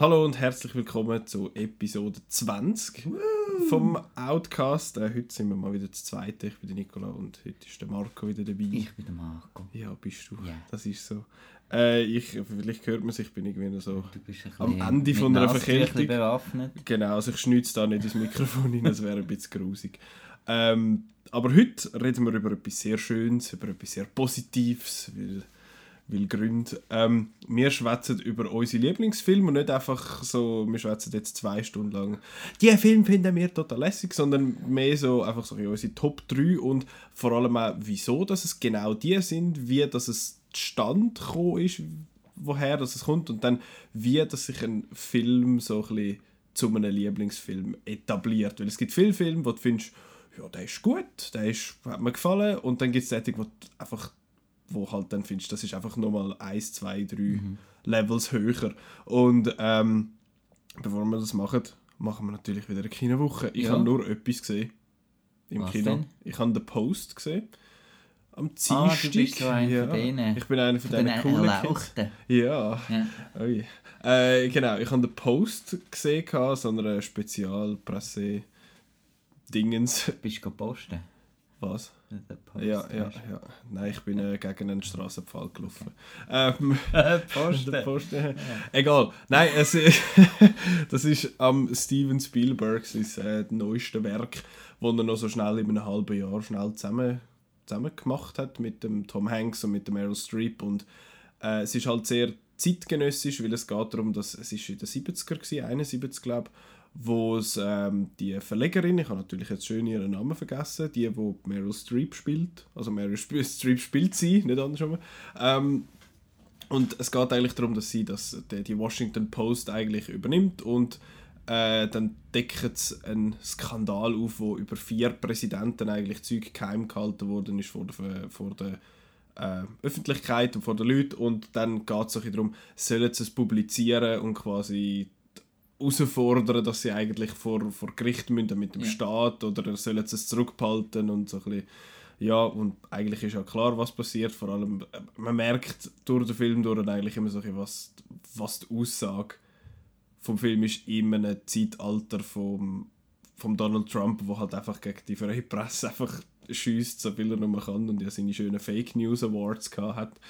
Hallo und herzlich willkommen zu Episode 20 vom Outcast. Äh, heute sind wir mal wieder zu zweit. Ich bin der Nicola und heute ist der Marco wieder dabei. Ich bin der Marco. Ja, bist du. Ja. Das ist so. Äh, ich, vielleicht hört man sich, ich bin irgendwie so am Ende von einer Verkältung. bewaffnet. Genau, also ich schnütze da nicht ins Mikrofon hin, das wäre ein bisschen grusig. Ähm, aber heute reden wir über etwas sehr Schönes, über etwas sehr Positives, weil, weil Gründe. Ähm, wir schwätzen über unsere Lieblingsfilme und nicht einfach so, wir schwätzen jetzt zwei Stunden lang, die Film finden wir total lässig, sondern mehr so einfach so unsere Top 3 und vor allem auch, wieso dass es genau die sind, wie dass es gekommen ist, woher dass es kommt und dann wie dass sich ein Film so ein bisschen zu einem Lieblingsfilm etabliert. Weil es gibt viele Filme, wo du findest, ja, der ist gut, der ist, hat mir gefallen und dann gibt es wo du einfach wo halt dann findest, das ist einfach nochmal 1, 2, 3 Levels höher. Und ähm, bevor wir das machen, machen wir natürlich wieder eine Kinowoche. Ich Ja. habe nur etwas gesehen im Was Kino. denn? Ich habe den Post gesehen. Am Ah, Dienstag. du bist so einer von denen. Ich bin einer von, Von diesen coolen. Erlauchten. Ja. Ja. Äh, genau, ich habe den Post gesehen, so einer Spezialpresse-Dingens. Bist du posten? Was? Ja, ja, ja. Nein, ich bin äh, gegen einen Straßenpfahl gelaufen. Ähm, Posten. der Post, äh, Egal. Nein, es, das ist am Steven Spielberg sein äh, neueste Werk, das er noch so schnell in einem halben Jahr schnell zusammen, zusammen gemacht hat mit dem Tom Hanks und mit dem Meryl Streep. Und äh, es ist halt sehr zeitgenössisch, weil es geht darum, dass es ist in den 70er war, 71 glaube wo es ähm, die Verlegerin, ich habe natürlich jetzt schön ihren Namen vergessen, die, wo Meryl Streep spielt, also Meryl Streep spielt sie, nicht andersrum, ähm, und es geht eigentlich darum, dass sie das, die, die Washington Post eigentlich übernimmt und äh, dann deckt es einen Skandal auf, wo über vier Präsidenten eigentlich Zeug geheim gehalten worden ist vor der, vor der äh, Öffentlichkeit und vor den Leuten. Und dann geht es darum, sollen sie es publizieren und quasi herausfordern, dass sie eigentlich vor, vor Gericht müssen mit dem Ja. Staat oder sollen sie es zurückbehalten und so ein bisschen ja, und eigentlich ist ja klar, was passiert. Vor allem, äh, man merkt durch den Film durch eigentlich immer so, ein bisschen, was, was die Aussage vom Film ist in einem Zeitalter vom, vom Donald Trump, wo halt einfach gegen die freie Presse einfach schießt, so viel er nur kann und ja seine schönen Fake News Awards gehabt hat.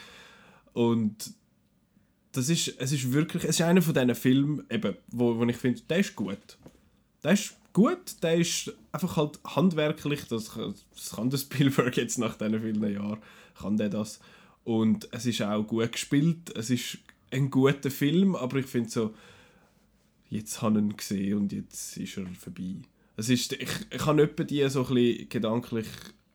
Und das ist, es ist wirklich, es ist einer von diesen Filmen, eben, wo, wo ich finde, der ist gut. Der ist gut, der ist einfach halt handwerklich, das, das kann der Spielberg jetzt nach diesen vielen Jahren, kann der das. Und es ist auch gut gespielt, es ist ein guter Film, aber ich finde so, jetzt habe ich ihn gesehen und jetzt ist er vorbei. Es ist, ich, ich habe etwa die so ein bisschen gedanklich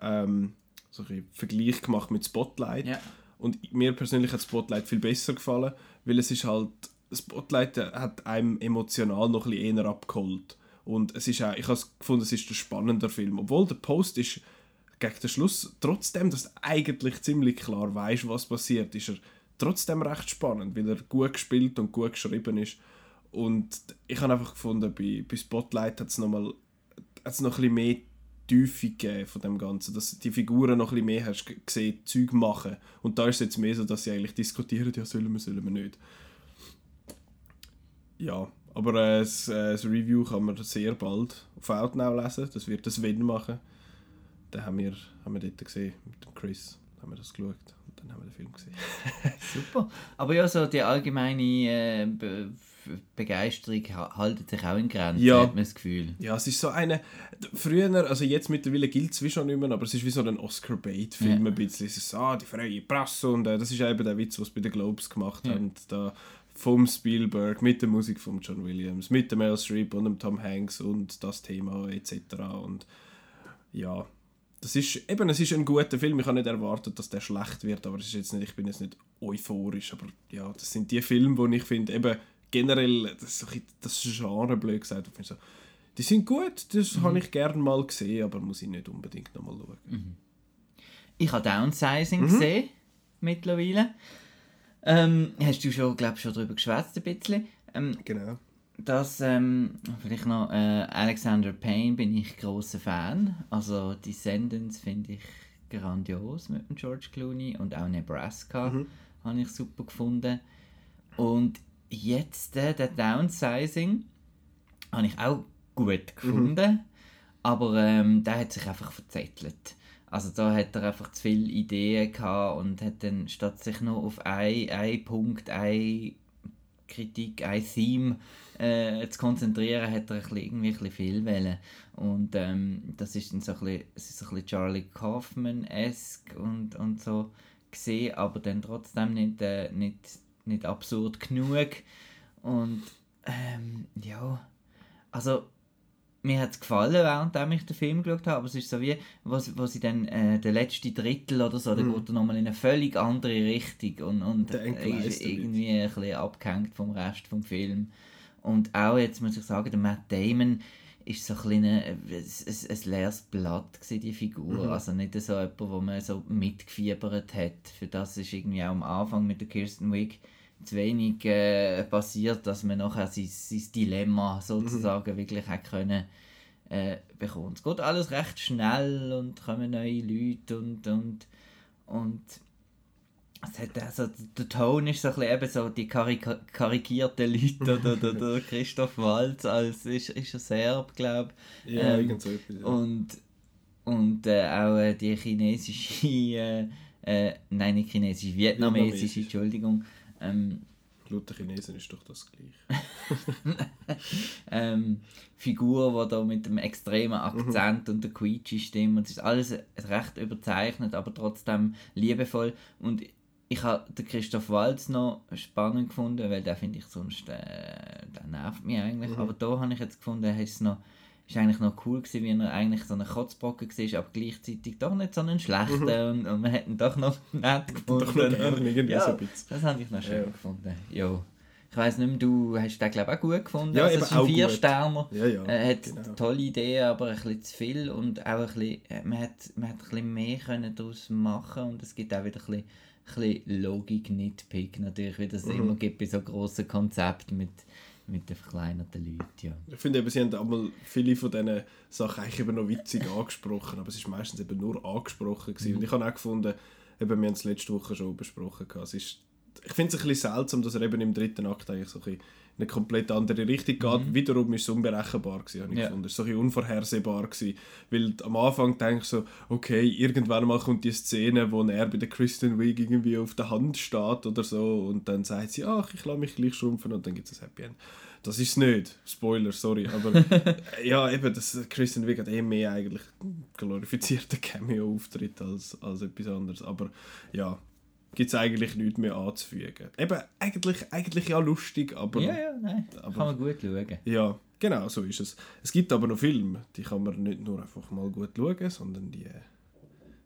ähm, so ein bisschen Vergleich gemacht mit Spotlight. Ja. Und mir persönlich hat Spotlight viel besser gefallen, weil es ist halt, Spotlight hat einem emotional noch ein eher abgeholt. Und es ist auch, ich habe gefunden, es ist ein spannender Film. Obwohl der Post ist gegen den Schluss, trotzdem, dass du eigentlich ziemlich klar weißt, was passiert, ist er trotzdem recht spannend, weil er gut gespielt und gut geschrieben ist. Und ich habe einfach gefunden, bei, bei Spotlight hat es noch, mal, hat's noch ein bisschen mehr Tiefe gegeben von dem Ganzen, dass die Figuren noch ein bisschen mehr hast gesehen, Zeug machen. Und da ist es jetzt mehr so, dass sie eigentlich diskutieren, ja, sollen wir, sollen wir nicht. Ja, aber äh, das, äh, das Review kann man sehr bald auf Outnow lesen. Das wird das Wenn machen. Dann haben wir, haben wir dort gesehen, mit dem Chris, haben wir das geschaut dann haben wir den Film gesehen. Super. Aber ja, so die allgemeine äh, Be Begeisterung ha- haltet sich auch in Grenzen, Ja. hat man das Gefühl. Ja, es ist so eine. Früher, also jetzt mittlerweile gilt es wie schon nicht mehr, aber es ist wie so ein Oscar-Bait-Film Ja. ein bisschen. Es ist so, ah, die freie Presse und äh, das ist eben der Witz, was bei den Globes gemacht Ja. haben. Da vom Spielberg, mit der Musik von John Williams, mit dem Meryl Streep und dem Tom Hanks und das Thema etc. Und ja, das ist eben, es ist ein guter Film. Ich habe nicht erwartet, dass der schlecht wird, aber es ist jetzt nicht, ich bin jetzt nicht euphorisch, aber ja, das sind die Filme, wo ich finde, eben generell, das, ist das Genre, blöd gesagt, ich so, die sind gut, das habe ich gerne mal gesehen, aber muss ich nicht unbedingt nochmal schauen. Ich habe Downsizing Mhm. gesehen, mittlerweile. Ähm, hast du schon, glaube schon darüber geschwätzt ein bisschen. Ähm, Genau. Das, ähm, vielleicht noch, äh, Alexander Payne bin ich großer Fan. Also Descendants finde ich grandios mit dem George Clooney und auch Nebraska habe ich super gefunden. Und jetzt, äh, der Downsizing, habe ich auch gut gefunden, aber ähm, der hat sich einfach verzettelt. Also da hat er einfach zu viele Ideen gehabt und hat dann statt sich nur auf ein, ein Punkt, ein Kritik, ein Theme äh, zu konzentrieren, hat er ein bisschen, irgendwie ein bisschen viel wollen. Und ähm, das ist dann so ein bisschen, es ist so ein bisschen Charlie Kaufman-esque und, und so gesehen, aber dann trotzdem nicht, äh, nicht, nicht absurd genug. Und ähm, ja, also mir hat es gefallen, während ich den Film geschaut habe, aber es ist so wie, wo, wo sie dann, äh, der letzte Drittel oder so, mm. dann geht er nochmal in eine völlig andere Richtung und, und ist irgendwie ein bisschen abgehängt vom Rest vom Film. Und auch jetzt muss ich sagen, der Matt Damon ist so ein, ein, ein, ein leeres Blatt gewesen, die Figur. Mhm. Also nicht so jemand, wo man so mitgefiebert hat. Für das ist irgendwie auch am Anfang mit der Kirsten Wick zu wenig äh, passiert, dass man nachher sein, sein Dilemma sozusagen mhm. wirklich hat können äh, bekommen. Es geht alles recht schnell und kommen neue Leute und, und, und es hat also, der Ton ist so ein bisschen eben so die karik karikierten Leute oder der, der Christoph Waltz als ist, ist ein Serb, glaube ich. Ja, ähm, irgend so etwas. Ja. Und, und äh, auch äh, die chinesische, äh, äh, nein nicht chinesisch, vietnamesische, Entschuldigung, ähm, Luther Chinesen ist doch das gleiche. ähm, Figur, die da mit dem extremen Akzent mhm. und der quietschi Stimme und es ist alles recht überzeichnet, aber trotzdem liebevoll und ich habe den Christoph Waltz noch spannend gefunden, weil der finde ich sonst, äh, der nervt mich eigentlich, mhm. aber da habe ich jetzt gefunden, er ist noch ist eigentlich noch cool gewesen, wie er eigentlich so ein Kotzbrocken war, aber gleichzeitig doch nicht so einen schlechten mhm. und, und man hat ihn doch noch nett gefunden. Doch noch irgendwie ja, so ein bisschen. Das habe ich noch schön ja. gefunden, ja. Ich weiss nicht mehr, du hast den glaube ich auch gut gefunden. Ja, also, eben auch vier gut. Sterner. Ja, ja, er hat genau. tolle Ideen, aber ein bisschen zu viel und auch ein bisschen, äh, man hat, man hat ein bisschen mehr können daraus machen und es gibt auch wieder ein bisschen, ein bisschen Logik-Nitpick natürlich, wie das mhm. immer gibt bei so grossen Konzepten mit mit den verkleinerten Leuten, ja. Ich finde eben, sie haben einmal viele von diesen Sachen eigentlich eben noch witzig angesprochen, aber es ist meistens eben nur angesprochen gewesen. Mhm. Und ich habe auch gefunden, eben, wir haben es letzte Woche schon besprochen, es ist, ich finde es ein bisschen seltsam, dass er eben im dritten Akt eigentlich so ein bisschen eine komplett andere Richtung geht. Mhm. Wiederum ist es unberechenbar gewesen, habe ich ja. gefunden. Es war so ein unvorhersehbar gewesen, weil am Anfang denke ich so, okay, irgendwann mal kommt die Szene, wo er bei der Kristen Wiig irgendwie auf der Hand steht oder so und dann sagt sie, ach, ich lasse mich gleich schrumpfen und dann gibt es ein Happy End. Das ist es nicht. Spoiler, sorry. Aber ja, eben, das, Kristen Wiig hat eh mehr eigentlich glorifizierten Cameo-Auftritt als, als etwas anderes. Aber ja, gibt es eigentlich nichts mehr anzufügen. Eben, eigentlich, eigentlich ja lustig, aber... Ja, ja, nein, aber, kann man gut schauen. Ja, genau, so ist es. Es gibt aber noch Filme, die kann man nicht nur einfach mal gut schauen, sondern die,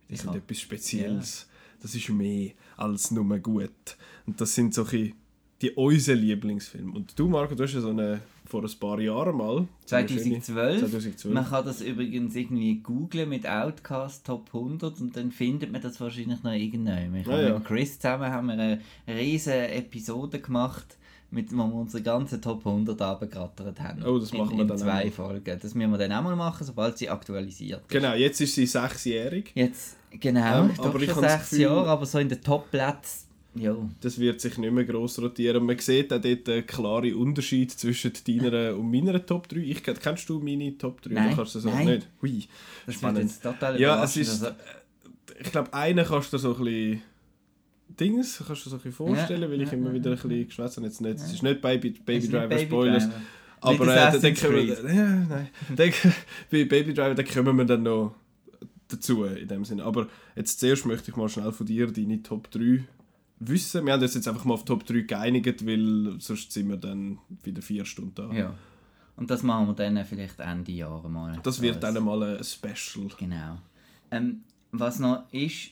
die sind etwas Spezielles. Ja. Das ist mehr als nur gut. Und das sind solche die unsere Lieblingsfilme. Und du, Marco, du hast ja so eine vor ein paar Jahren mal. 2012. 2012. Man kann das übrigens irgendwie googlen mit Outcast Top 100 und dann findet man das wahrscheinlich noch irgendwann. Ich ah, ja. mit Chris zusammen haben wir eine riesige Episode gemacht, mit, wo wir unsere ganzen Top 100 abgerattert haben. Oh, das machen in, wir dann in zwei auch. Folgen. Das müssen wir dann auch mal machen, sobald sie aktualisiert ist. Genau, jetzt ist sie sechsjährig. Jetzt, genau, ähm, aber ich schon sechs Gefühl, Jahre, aber so in den Top-Plätzen ja. Das wird sich nicht mehr gross rotieren. Man sieht auch dort einen klaren Unterschied zwischen deiner und meiner Top 3. Ich, kennst du meine Top 3? Nein, kannst du so nein. nicht? Hui, das spannend. total ja, es ist, also. ich glaube, einen kannst du so ein bisschen Dings, kannst du so ein bisschen vorstellen, ja, weil ich ja, immer wieder ein bisschen geschwätzt habe. Jetzt nicht, es ist nicht Baby, Baby Driver Baby Spoilers. Driver. Aber äh, dann kommen wir, ja, nein, dann, bei Baby Driver dann kommen wir dann noch dazu in dem Sinne. Aber jetzt zuerst möchte ich mal schnell von dir deine Top 3 wissen. Wir haben uns jetzt einfach mal auf Top 3 geeinigt, weil sonst sind wir dann wieder vier Stunden da. Ja. Und das machen wir dann vielleicht Ende Jahre mal. Das wird dann mal ein Special. Genau. Ähm, was noch ist,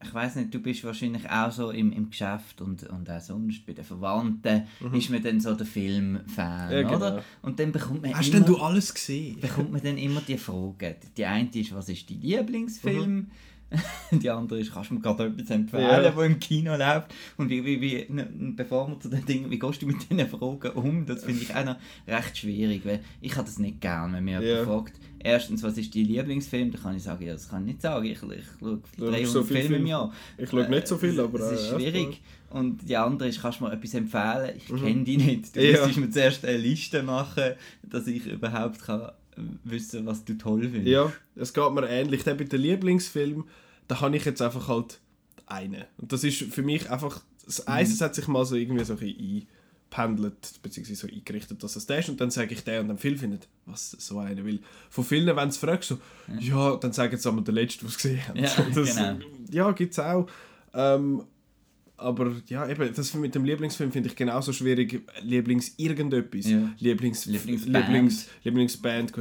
ich weiß nicht, du bist wahrscheinlich auch so im, im Geschäft und, und auch sonst bei den Verwandten mhm. ist man dann so der Filmfan, ja, genau. oder? Und dann bekommt man Hast immer, denn du alles gesehen? Bekommt man dann immer die Frage. Die eine ist, was ist dein Lieblingsfilm? Mhm die andere ist, kannst du mir gerade etwas empfehlen, Ja. wo im Kino läuft? Und wie, wie, wie, n- bevor wir zu den Dingen, wie gehst du mit diesen Fragen um? Das finde ich auch noch recht schwierig, weil ich habe das nicht gern, wenn mir Ja. jemand fragt, erstens, was ist dein Lieblingsfilm? Da kann ich sagen, ja, das kann ich nicht sagen, ich, ich schaue Du 300 schaust so Filme im. Jahr. Ich schaue nicht so viel, Äh, aber... Es ist äh, schwierig. Und die andere ist, kannst du mir etwas empfehlen? Ich Mhm. kenne die nicht. Du Ja. müsstest mir zuerst eine Liste machen, dass ich überhaupt kann wissen was du toll findest. Ja, es geht mir ähnlich. Der bei den Lieblingsfilm, da habe ich jetzt einfach halt einen. Und das ist für mich einfach, das Mhm. Eis hat sich mal so irgendwie so ein bisschen eingependelt, beziehungsweise so eingerichtet, dass es der ist. Und dann sage ich der und dann viele finden, was, so einer will. Von vielen, wenn du fragst, so, ja, dann sagen sie einmal der Letzte, was sie gesehen haben. Ja, das, genau. Ja, gibt es auch. Ähm, aber ja, eben, das mit dem Lieblingsfilm finde ich genauso schwierig. Lieblings irgendetwas. Ja. Lieblings Lieblingsband. Lieblings Lieblingsband,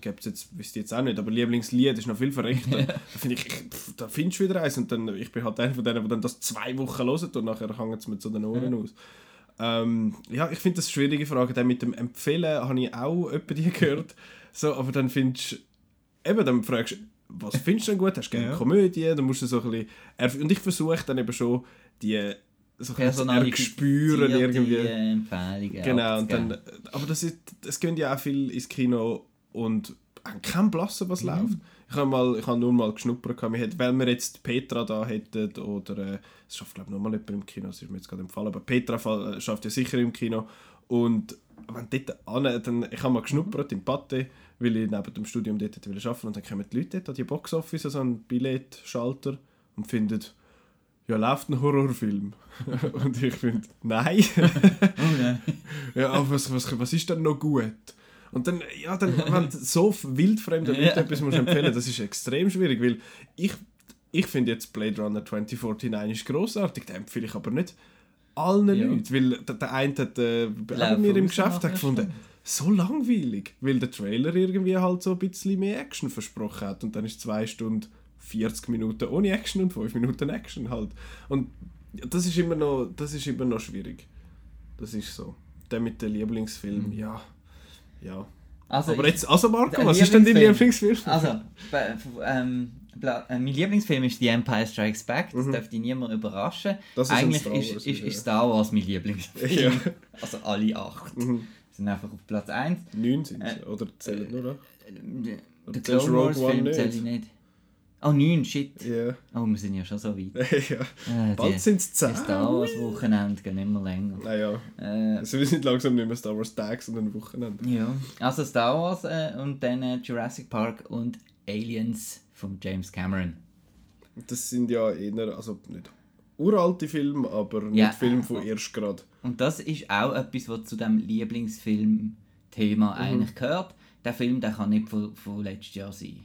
gibt's jetzt, wüsste ich jetzt auch nicht, aber Lieblingslied ist noch viel verrechter. Da finde ich, ich- da findest du wieder eins und dann, ich bin halt einer von denen, der dann das zwei Wochen hören und nachher hängt es mir zu den Ohren aus. Ähm, ja, ich finde das eine schwierige Frage. Dann mit dem Empfehlen habe ich auch die gehört. So, aber dann findest du, eben, dann fragst du, was findest du denn gut? Hast du gerne Ja. Komödie? Dann musst du so ein bisschen, und ich versuche dann eben schon, die so zu erspüren irgendwie. äh, Empfehlungen Genau, und dann, aber das ist, es gehen ja auch viel ins Kino und haben keinen Blassen, was läuft. Ich habe mal, ich habe nur mal geschnuppert, weil wir jetzt Petra da hätten oder äh, es schafft glaube ich noch mal jemand im Kino, das ist mir jetzt gerade empfallen, aber Petra fall- äh, schafft ja sicher im Kino. Und wenn dort an, dann, ich habe mal geschnuppert im Pate, weil ich neben dem Studium dort arbeiten. Und dann kommen die Leute dort an die Boxoffice, so einen Billetschalter und finden, ja, läuft ein Horrorfilm. und ich finde, nein. Oh nein. Ja, aber was, was, was ist denn noch gut? Und dann, ja, dann, wenn so wildfremde Leute Ja. etwas musst empfehlen das ist extrem schwierig, weil ich, ich finde jetzt Blade Runner 2049 ist grossartig, den empfehle ich aber nicht allen Ja. Leuten, weil der, der eine hat äh, bei mir im Geschäft hat gefunden, so langweilig, weil der Trailer irgendwie halt so ein bisschen mehr Action versprochen hat und dann ist zwei Stunden 40 Minuten ohne Action und 5 Minuten Action halt. Und das ist immer noch, das ist immer noch schwierig. Das ist so. Der mit dem Lieblingsfilm, ja. Ja. Also Aber ich- jetzt, also Marco, Der was ist denn dein Lieblingsfilm? Also, ähm, äh, mein Lieblingsfilm ist The Empire Strikes Back, das dürfte niemand überraschen. Mhm. Das ist Eigentlich Star ist, Wars, ist, ja. ist Star Wars mein Lieblingsfilm. Ja. Also alle acht. Mhm. Sind einfach auf Platz 1. Neun sind Äh, oder zählen nur noch? Der Oder Clone zählst du Wars Film zähle ich nicht. Oh, 9, shit. Ja. Oh, wir sind ja schon so weit. ja. Äh, Bald sind es die zehn. Star Wars Wochenende gehen immer länger. Naja, Äh, also wir sind langsam nicht mehr Star Wars Tag, sondern Wochenende. ja, also Star Wars äh, und dann äh, Jurassic Park und Aliens von James Cameron. Das sind ja eher, also nicht uralte Filme, aber nicht Ja. Filme von erst gerade. Und das ist auch etwas, was zu dem Lieblingsfilm-Thema Mhm. eigentlich gehört. Der Film, der kann nicht von, von letztes Jahr sein.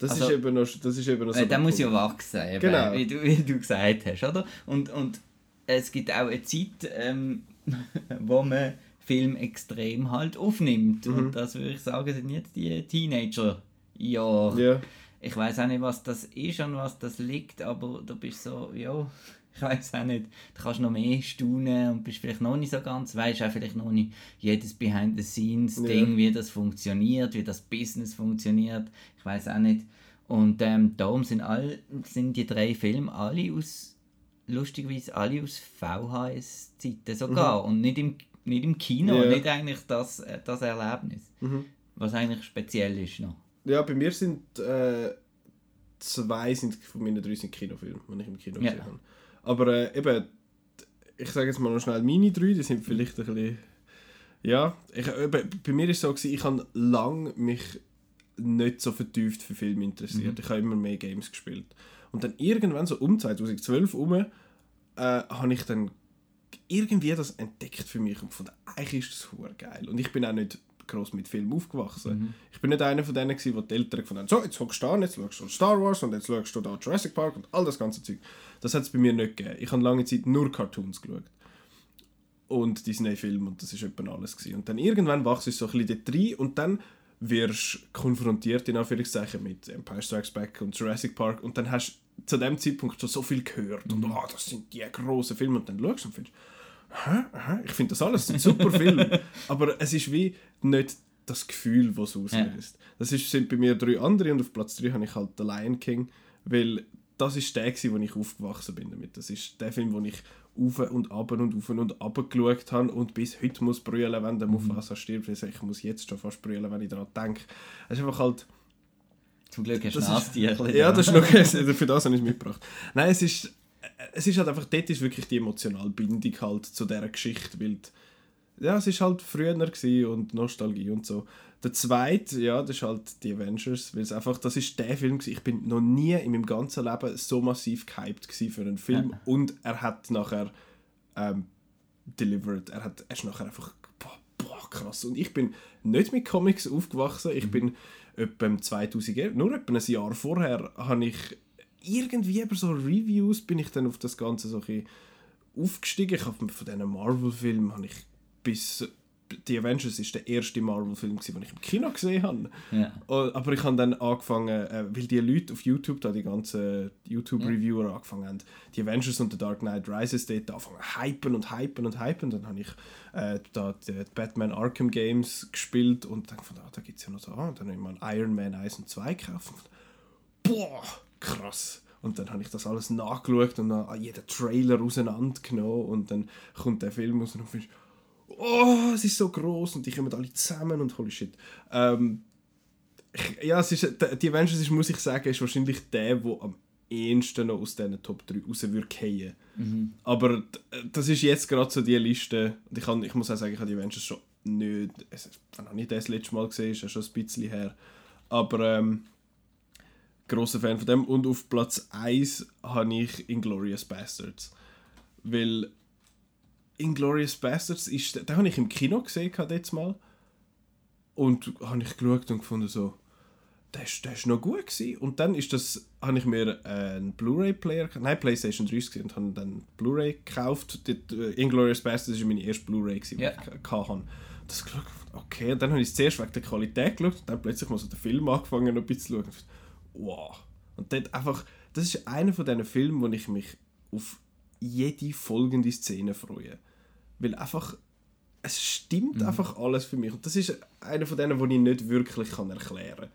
Das, Also- ist eben noch, das ist eben noch so Äh, der muss ja wachsen, eben, Genau. wie, du, wie du gesagt hast, oder? Und, und es gibt auch eine Zeit, ähm, wo man Film extrem halt aufnimmt. Mhm. Und das würde ich sagen, sind jetzt die Teenager-Jahre. Ja. Ich weiß auch nicht, was das ist und was das liegt, aber du bist so, ja, ich weiß auch nicht. Du kannst noch mehr staunen und bist vielleicht noch nicht so ganz, weißt auch vielleicht noch nicht jedes Behind-the-Scenes-Ding, Ja. wie das funktioniert, wie das Business funktioniert. Ich weiß auch nicht. Und ähm, darum sind, all, sind die drei Filme alle aus, lustigerweise alle aus VHS-Zeiten sogar. Und nicht im, nicht im Kino, Ja. nicht eigentlich das, äh, das Erlebnis. Mhm. Was eigentlich speziell ist noch. Ja, bei mir sind äh, zwei sind von meinen drei sind Kinofilme, die ich im Kino Ja. gesehen habe. Aber äh, eben, ich sage jetzt mal noch schnell meine drei, die sind vielleicht ein bisschen... Ja, ich, eben, bei mir ist es so, gewesen, ich habe lange mich nicht so vertieft für Filme interessiert. Ich habe immer mehr Games gespielt. Und dann irgendwann, so um 2012 herum, äh, habe ich dann irgendwie das entdeckt für mich und von eigentlich ist das geil. Und ich bin auch nicht groß mit Filmen aufgewachsen. Ich bin nicht einer von denen, gewesen, wo die Eltern gefunden haben, so, jetzt hockst du da, jetzt schaust du Star Wars und jetzt schaust du da Jurassic Park und all das ganze Zeug. Das hat es bei mir nicht gegeben. Ich habe lange Zeit nur Cartoons geschaut. Und Disney-Filme und das war etwa alles. Gewesen. Und dann irgendwann wachst du so ein bisschen dort rein und dann wirst du konfrontiert, in Anführungszeichen, mit Empire Strikes Back und Jurassic Park und dann hast du zu dem Zeitpunkt schon so viel gehört und ah, das sind die grossen Filme und dann schaust du und findest, hä, hä? ich finde das alles sind super Filme, aber es ist wie nicht das Gefühl, das es auslöst. Das ist, sind bei mir drei andere und auf Platz drei habe ich halt The Lion King, Weil das ist der, gewesen, wo ich aufgewachsen bin damit. Das ist der Film, wo ich auf und ab und auf und ab geschaut habe und bis heute muss brüllen, wenn der Mufasa stirbt. Also ich muss jetzt schon fast brüllen, wenn ich daran denke. Es ist einfach halt... Zum Glück hast du Das ein ist-. Ja, das ist noch für das habe ich es mitgebracht. Nein, es ist, es ist halt einfach, dort ist wirklich die emotionale Bindung halt zu dieser Geschichte, weil die, ja, es ist halt früher und Nostalgie und so. Der zweite, ja, das ist halt die Avengers, weil es einfach, das ist der Film gewesen. Ich bin noch nie in meinem ganzen Leben so massiv gehypt für einen Film Ja. und er hat nachher ähm, delivered. Er, hat, er ist nachher einfach boah, boah, krass. Und ich bin nicht mit Comics aufgewachsen. Ich bin etwa im 2011, nur etwa ein Jahr vorher, habe ich irgendwie über so Reviews bin ich dann auf das Ganze so ein aufgestiegen. Ich habe von diesen Marvel-Filmen habe ich bis die Avengers ist der erste Marvel-Film, den ich im Kino gesehen habe. Oh, Aber ich habe dann angefangen, äh, weil die Leute auf YouTube, da die ganzen YouTube-Reviewer angefangen haben, die Avengers und The Dark Knight Rises dort angefangen hypen und hypen und hypen. Dann habe ich äh, da die Batman Arkham Games gespielt und dann gefunden, ah, da gibt es ja noch so, ah, und dann habe ich mal Iron Man 1 und 2 gekauft. Und boah, krass. Und dann habe ich das alles nachgeschaut und dann jeden Trailer auseinandergenommen und dann kommt der Film raus und dann findest du, oh, es ist so groß und die kommen alle zusammen und holy shit. Ähm, ich- ja, es ist, die Avengers ist, muss ich sagen, ist wahrscheinlich der, der am ehesten noch aus diesen Top 3 raus würde fallen. Aber das ist jetzt gerade so die Liste. Und ich, kann, ich muss auch sagen, ich habe die Avengers schon nicht. Es, wann habe ich das letzte Mal gesehen? Ist ja schon ein bisschen her. Aber ähm, großer Fan von dem. Und auf Platz 1 habe ich Inglorious Bastards. Weil Inglorious Bastards ist. Den habe ich im Kino gesehen, jetzt mal. Und habe ich geschaut und gefunden, so. Der ist noch gut gewesen. Und dann ist das, habe ich mir äh, einen Blu-ray-Player, nein, Playstation 3 gesehen und habe dann Blu-ray gekauft. Dort, äh, Inglourious Basterds war meine erste Blu-ray, die Ja. ich hatte. Das geschaut, okay, und dann habe ich zuerst wegen der Qualität geschaut und dann plötzlich mal so den Film angefangen, noch ein bisschen zu schauen. Wow. Und dort einfach, das ist einer von diesen Filmen, wo ich mich auf jede folgende Szene freue. Weil einfach, es stimmt einfach alles für mich. Und das ist einer von denen, die ich nicht wirklich kann erklären kann.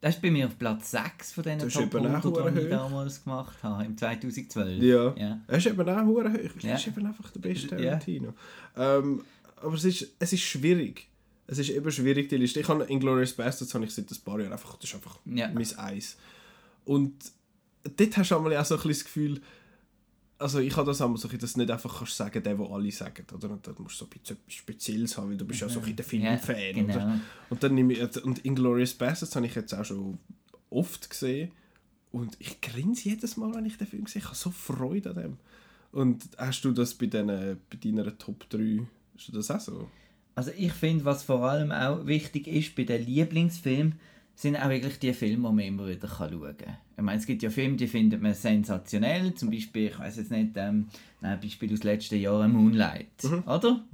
Das ist bei mir auf Platz 6 von diesen Top eben auch 100, die ich damals gemacht habe, im 2012. Ja. ja. Er ist eben auch hoch. Ja. Er ist eben einfach der beste Ja. Tarantino. Ähm, aber es ist, es ist schwierig. Es ist eben schwierig, die Liste. Ich habe Inglourious Basterds habe ich seit ein paar Jahren einfach, das ist einfach Ja. mein Eis. Und dort hast du einmal auch so ein bisschen das Gefühl, also ich habe das einmal so, dass du nicht einfach kannst sagen, der, wo alle sagen, oder? Und dann musst du so ein bisschen etwas Spezielles haben, weil du bist ja so ein der Filmfan, Ja, genau. oder? Und dann nehme ich, und Inglourious Basterds habe ich jetzt auch schon oft gesehen und ich grinse jedes Mal, wenn ich den Film sehe. Ich habe so Freude an dem. Und hast du das bei, den, bei deiner Top 3, hast du das auch so? Also ich finde, was vor allem auch wichtig ist bei den Lieblingsfilmen, sind auch wirklich die Filme, die man immer wieder schauen kann. Ich meine, es gibt ja Filme, die findet man sensationell. Zum Beispiel, ich weiß jetzt nicht, ähm, ein Beispiel aus den letzten Jahren, Moonlight. Oder?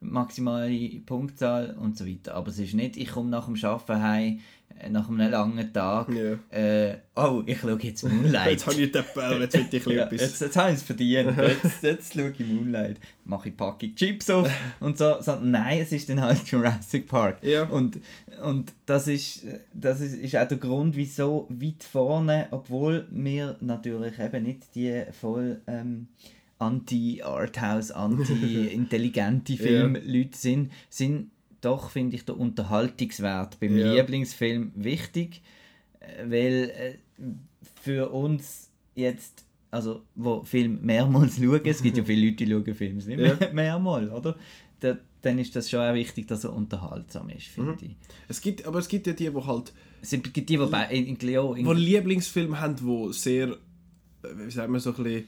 Maximale Punktzahl und so weiter. Aber es ist nicht, ich komme nach dem Arbeiten heim, äh, nach einem langen Tag, Ja. äh, oh, ich schaue jetzt Moonlight. Jetzt habe ich den Ball, jetzt will ich Ja, bisschen jetzt, etwas. jetzt habe ich es verdient. Jetzt, jetzt schaue ich Moonlight. Mache ich Packung Chips auf und so. so. Nein, es ist dann halt Jurassic Park. Ja. Und, und das, ist, das ist, ist auch der Grund, wieso weit vorne, obwohl wir natürlich eben nicht die voll ähm, anti-Arthouse, anti-intelligente Filmleute sind, sind doch, finde ich, der Unterhaltungswert beim Ja. Lieblingsfilm wichtig, weil äh, für uns jetzt, also wo Film mehrmals schauen, es gibt ja viele Leute, die schauen Filme nicht Ja. mehr, mehrmals, oder? Da, dann ist das schon auch wichtig, dass er unterhaltsam ist, finde ich. Es gibt, aber es gibt ja die, die halt Es gibt die, die bei in, in Cleo... In, die Lieblingsfilme haben, die sehr, äh, wie sagen wir, so ein bisschen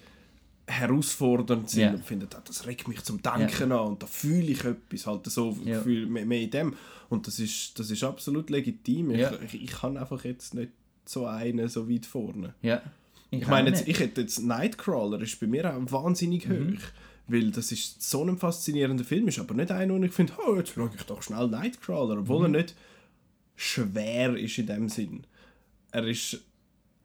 herausfordernd sind Ja. und finden, ah, das regt mich zum Denken an und da fühle ich etwas, halt so Ja. Gefühl, mehr, mehr in dem. Und das ist, das ist absolut legitim. Ich, ich, ich kann einfach jetzt nicht so einen so weit vorne. ja. Ich meine, jetzt, ich hätte jetzt Nightcrawler ist bei mir auch wahnsinnig Mhm. hoch. Weil das ist so ein faszinierender Film, ist aber nicht einer, wo ich finde, oh, jetzt schaue ich doch schnell Nightcrawler, obwohl Mhm. er nicht schwer ist in dem Sinn. Er ist,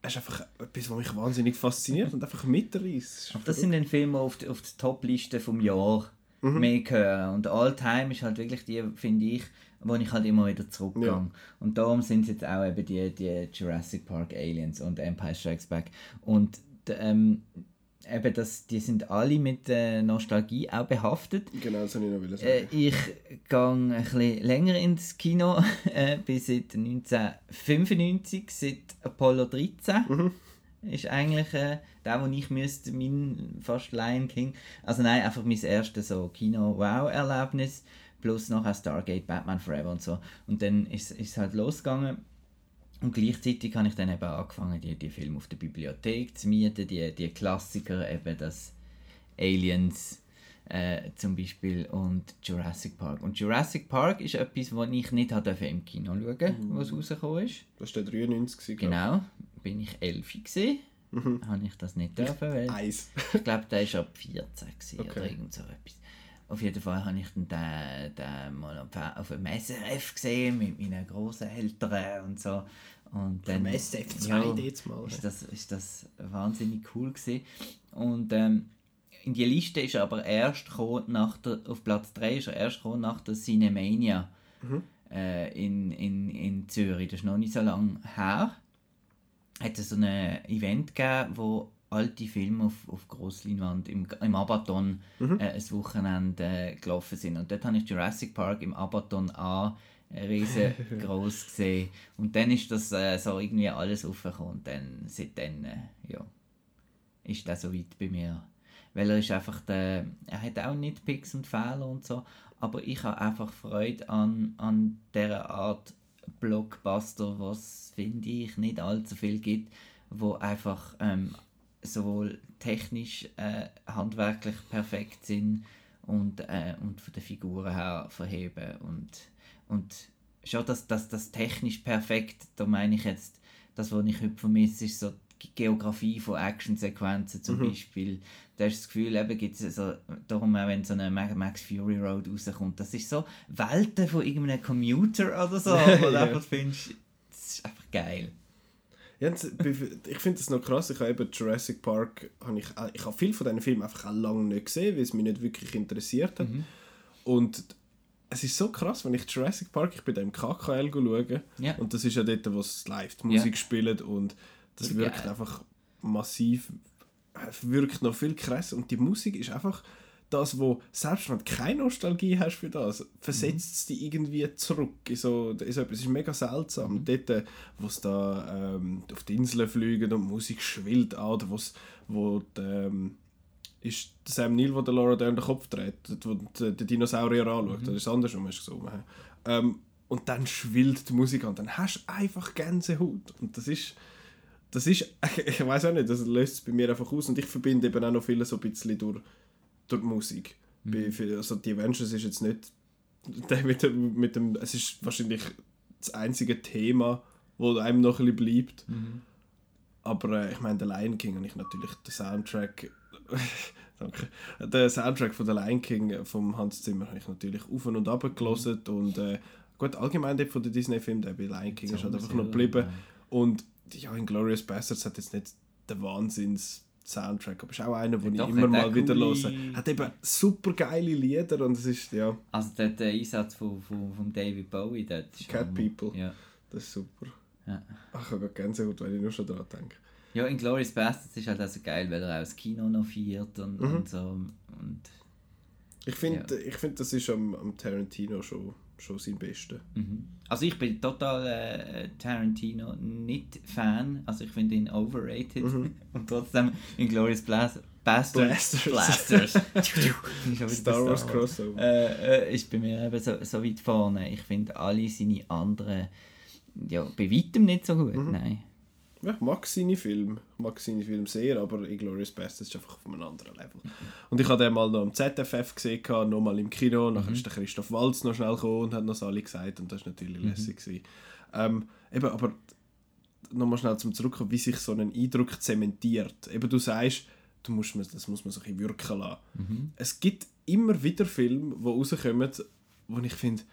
ist einfach etwas, was mich wahnsinnig fasziniert und einfach mitreißt. Das sind dann Filme auf die, auf die Top-Liste vom Jahr mehr hören. Und All Time ist halt wirklich die, finde ich, wo ich halt immer wieder zurückgehe. Ja. Und darum sind es jetzt auch eben die, die Jurassic Park Aliens und Empire Strikes Back. Und ähm, eben das, die sind alle mit äh, Nostalgie auch behaftet. Genau, das wollte ich noch sagen. Äh, ich gehe ein bisschen länger ins Kino, äh, bis seit 1995, seit Apollo 13. Mhm. Ist eigentlich äh, der, wo ich müsste, mein fast Lion King. Also nein, einfach mein erstes so Kino-Wow-Erlebnis. Plus noch ein Stargate, Batman Forever und so. Und dann ist es halt losgegangen. Und gleichzeitig habe ich dann eben angefangen, die, die Filme auf der Bibliothek zu mieten, die, die Klassiker, eben das Aliens äh, zum Beispiel und Jurassic Park. Und Jurassic Park ist etwas, was ich nicht hatte im Kino schauen durfte, was rausgekommen ist. Das war der 93, gewesen, glaub Genau, bin ich 11 gesehen. Mhm. Habe ich das nicht dürfen, weil ich. Glaube, der war ab 14 gewesen Okay. oder irgend so etwas. Auf jeden Fall habe ich dann den, den mal auf- einem SRF gesehen mit meinen Großeltern und so. Und dann, SF2 ja, jetzt mal. ist das, ist das wahnsinnig cool gewesen. Und ähm, in die Liste ist er aber erst nach der, auf Platz 3 ist er erst nach der Cinemania äh, in, in, in Zürich. Das ist noch nicht so lange her. Hat es so ein Event gegeben, wo alte Filme auf, auf Grossleinwand im, im Abaton äh, ein Wochenende äh, gelaufen sind. Und dort habe ich Jurassic Park im Abaton A riesengroß gesehen. Und dann ist das äh, so irgendwie alles aufgekommen. Und dann, seitdem, äh, ja, ist das so weit bei mir. Weil er ist einfach der, er hat auch nicht Picks und Fehler und so, aber ich habe einfach Freude an, an dieser Art Blockbuster, was finde ich nicht allzu viel gibt, wo einfach ähm, sowohl technisch, äh, handwerklich perfekt sind und, äh, und von den Figuren her verheben und, und schon das, das, das technisch perfekt, da meine ich jetzt, das, was ich heute vermisse, ist so die Geografie von Actionsequenzen zum Beispiel. Da hast du das Gefühl, eben gibt es so, darum auch wenn so eine Max Fury Road rauskommt, das ist so Welten von irgendeinem Commuter oder so, wo du einfach findest, das ist einfach geil. Und ich finde das noch krass. Ich habe eben Jurassic Park, habe ich, ich habe viel von diesen Filmen einfach auch lange nicht gesehen, weil es mich nicht wirklich interessiert hat. Und es ist so krass, wenn ich Jurassic Park, ich bin da im KKL schauen Ja. und das ist ja dort, wo es live die Musik Ja. spielt und das wirkt geil. einfach massiv, äh, wirkt noch viel krasser und die Musik ist einfach das, wo, selbst wenn du keine Nostalgie hast für das, versetzt es dich irgendwie zurück in so, in so etwas. Es ist mega seltsam. Dort, äh, wo sie da ähm, auf die Inseln fliegen und die Musik schwillt an, oder wo's, wo die, ähm, ist der Sam Neill, wo der Laura Dern den Kopf dreht, wo der, der Dinosaurier anschaut, oder ist es andersrum, hast du gesungen. Ähm, und dann schwillt die Musik an, dann hast du einfach Gänsehaut. Und das ist, das ist, ich weiß auch nicht, das löst es bei mir einfach aus und ich verbinde eben auch noch viele so ein bisschen durch, durch die Musik. Viel- also die Avengers ist jetzt nicht der mit dem, mit dem, es ist wahrscheinlich das einzige Thema, wo einem noch ein bisschen bleibt. Aber äh, ich meine, der Lion King habe ich natürlich den Soundtrack. Danke. Den Soundtrack von der Lion King vom Hans Zimmer habe ich natürlich auf und ab gelesen und äh, gut allgemein von den Disney Filmen der bei Lion King ist halt einfach noch geblieben und ja Inglourious Basterds hat jetzt nicht den Wahnsinns Soundtrack, aber ist auch einer, den ich doch, immer hat mal auch wieder höre. Hat eben super geile Lieder und es ist ja Also dort der Einsatz von, von, von David Bowie, dort ist Cat. People. Ja. das ist super. Ja. Ach, ich habe gerade Gänsehaut, weil ich nur schon daran denke. Ja, in Glorious Bastards ist halt also geil, weil er auch das Kino noch feiert und, Mhm. und so. Und, Ich finde, ich find, das ist am, am Tarantino schon, schon sein Beste. mhm. Also ich bin total äh, Tarantino nicht Fan, also ich finde ihn overrated und trotzdem in Glorious Blas Bastards Blasters. Blasters. Star Wars Crossover. äh, äh, ist bei mir eben so, so weit vorne. Ich finde alle seine anderen ja, bei weitem nicht so gut, nein. Ja, ich mag seine Filme, ich mag seine Filme sehr, aber Inglourious Basterds ist einfach auf einem anderen Level. Und ich habe den mal noch am ZFF gesehen, noch mal im Kino, nachher ist der Christoph Waltz noch schnell gekommen und hat noch alle gesagt und das war natürlich lässig. gewesen. Ähm, eben, aber nochmal schnell zum Zurückkommen, wie sich so ein Eindruck zementiert. Eben, du sagst, du musst, das muss man sich ein bisschen wirken lassen. Es gibt immer wieder Filme, die rauskommen, wo ich finde,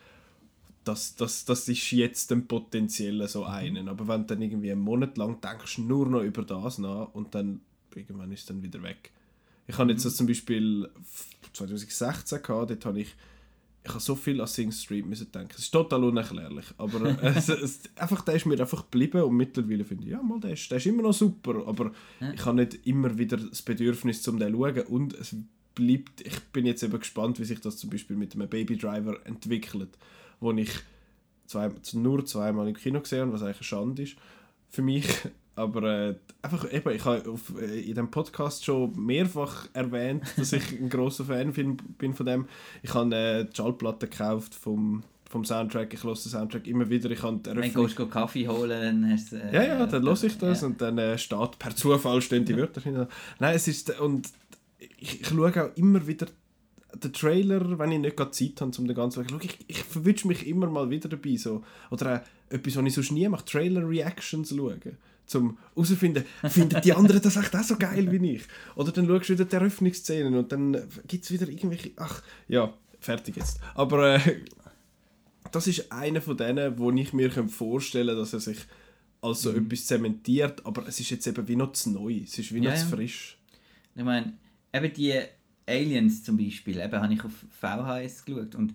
das, das, das ist jetzt ein potenzieller so einen. Aber wenn du dann irgendwie einen Monat lang denkst, nur noch über das nach und dann irgendwann ist es dann wieder weg. Ich habe jetzt so zum Beispiel 2016 gehabt, dort habe ich ich habe so viel an Sing Street müssen denken. Es ist total unerklärlich, aber es, es, einfach, der ist mir einfach geblieben und mittlerweile finde ich, ja, mal, der ist, der ist immer noch super, aber ja. ich habe nicht immer wieder das Bedürfnis, um den zu schauen und es bleibt, ich bin jetzt eben gespannt, wie sich das zum Beispiel mit einem Baby Driver entwickelt, wo ich zwei, nur zweimal im Kino gesehen habe, was eigentlich eine Schande ist für mich, aber äh, einfach eben, ich habe auf, äh, in dem Podcast schon mehrfach erwähnt, dass ich ein großer Fan bin von dem. Ich habe äh, die Schallplatte gekauft vom, vom Soundtrack, ich höre den Soundtrack immer wieder. Ich habe Wenn du gehst Kaffee holen, dann hast du... Äh, ja, ja, dann höre ich das ja. und dann äh, steht per Zufall stehen die Wörter hin. Nein, es ist... Und ich, ich schaue auch immer wieder den Trailer, wenn ich nicht gerade Zeit habe, um den ganzen Weg ich, ich verwünsche mich immer mal wieder dabei. So. Oder auch etwas, was ich sonst nie mache, Trailer-Reactions schauen zum herauszufinden, finden die anderen das echt auch so geil wie ich? Oder dann schaust du wieder die Eröffnungsszenen und dann gibt es wieder irgendwelche... Ach, ja, fertig jetzt. Aber äh, das ist einer von denen, wo ich mir vorstellen kann, dass er sich als so mhm. etwas zementiert, aber es ist jetzt eben wie noch zu neu, es ist wie ja, noch zu frisch. Ich meine, eben die Aliens zum Beispiel, eben habe ich auf VHS geschaut und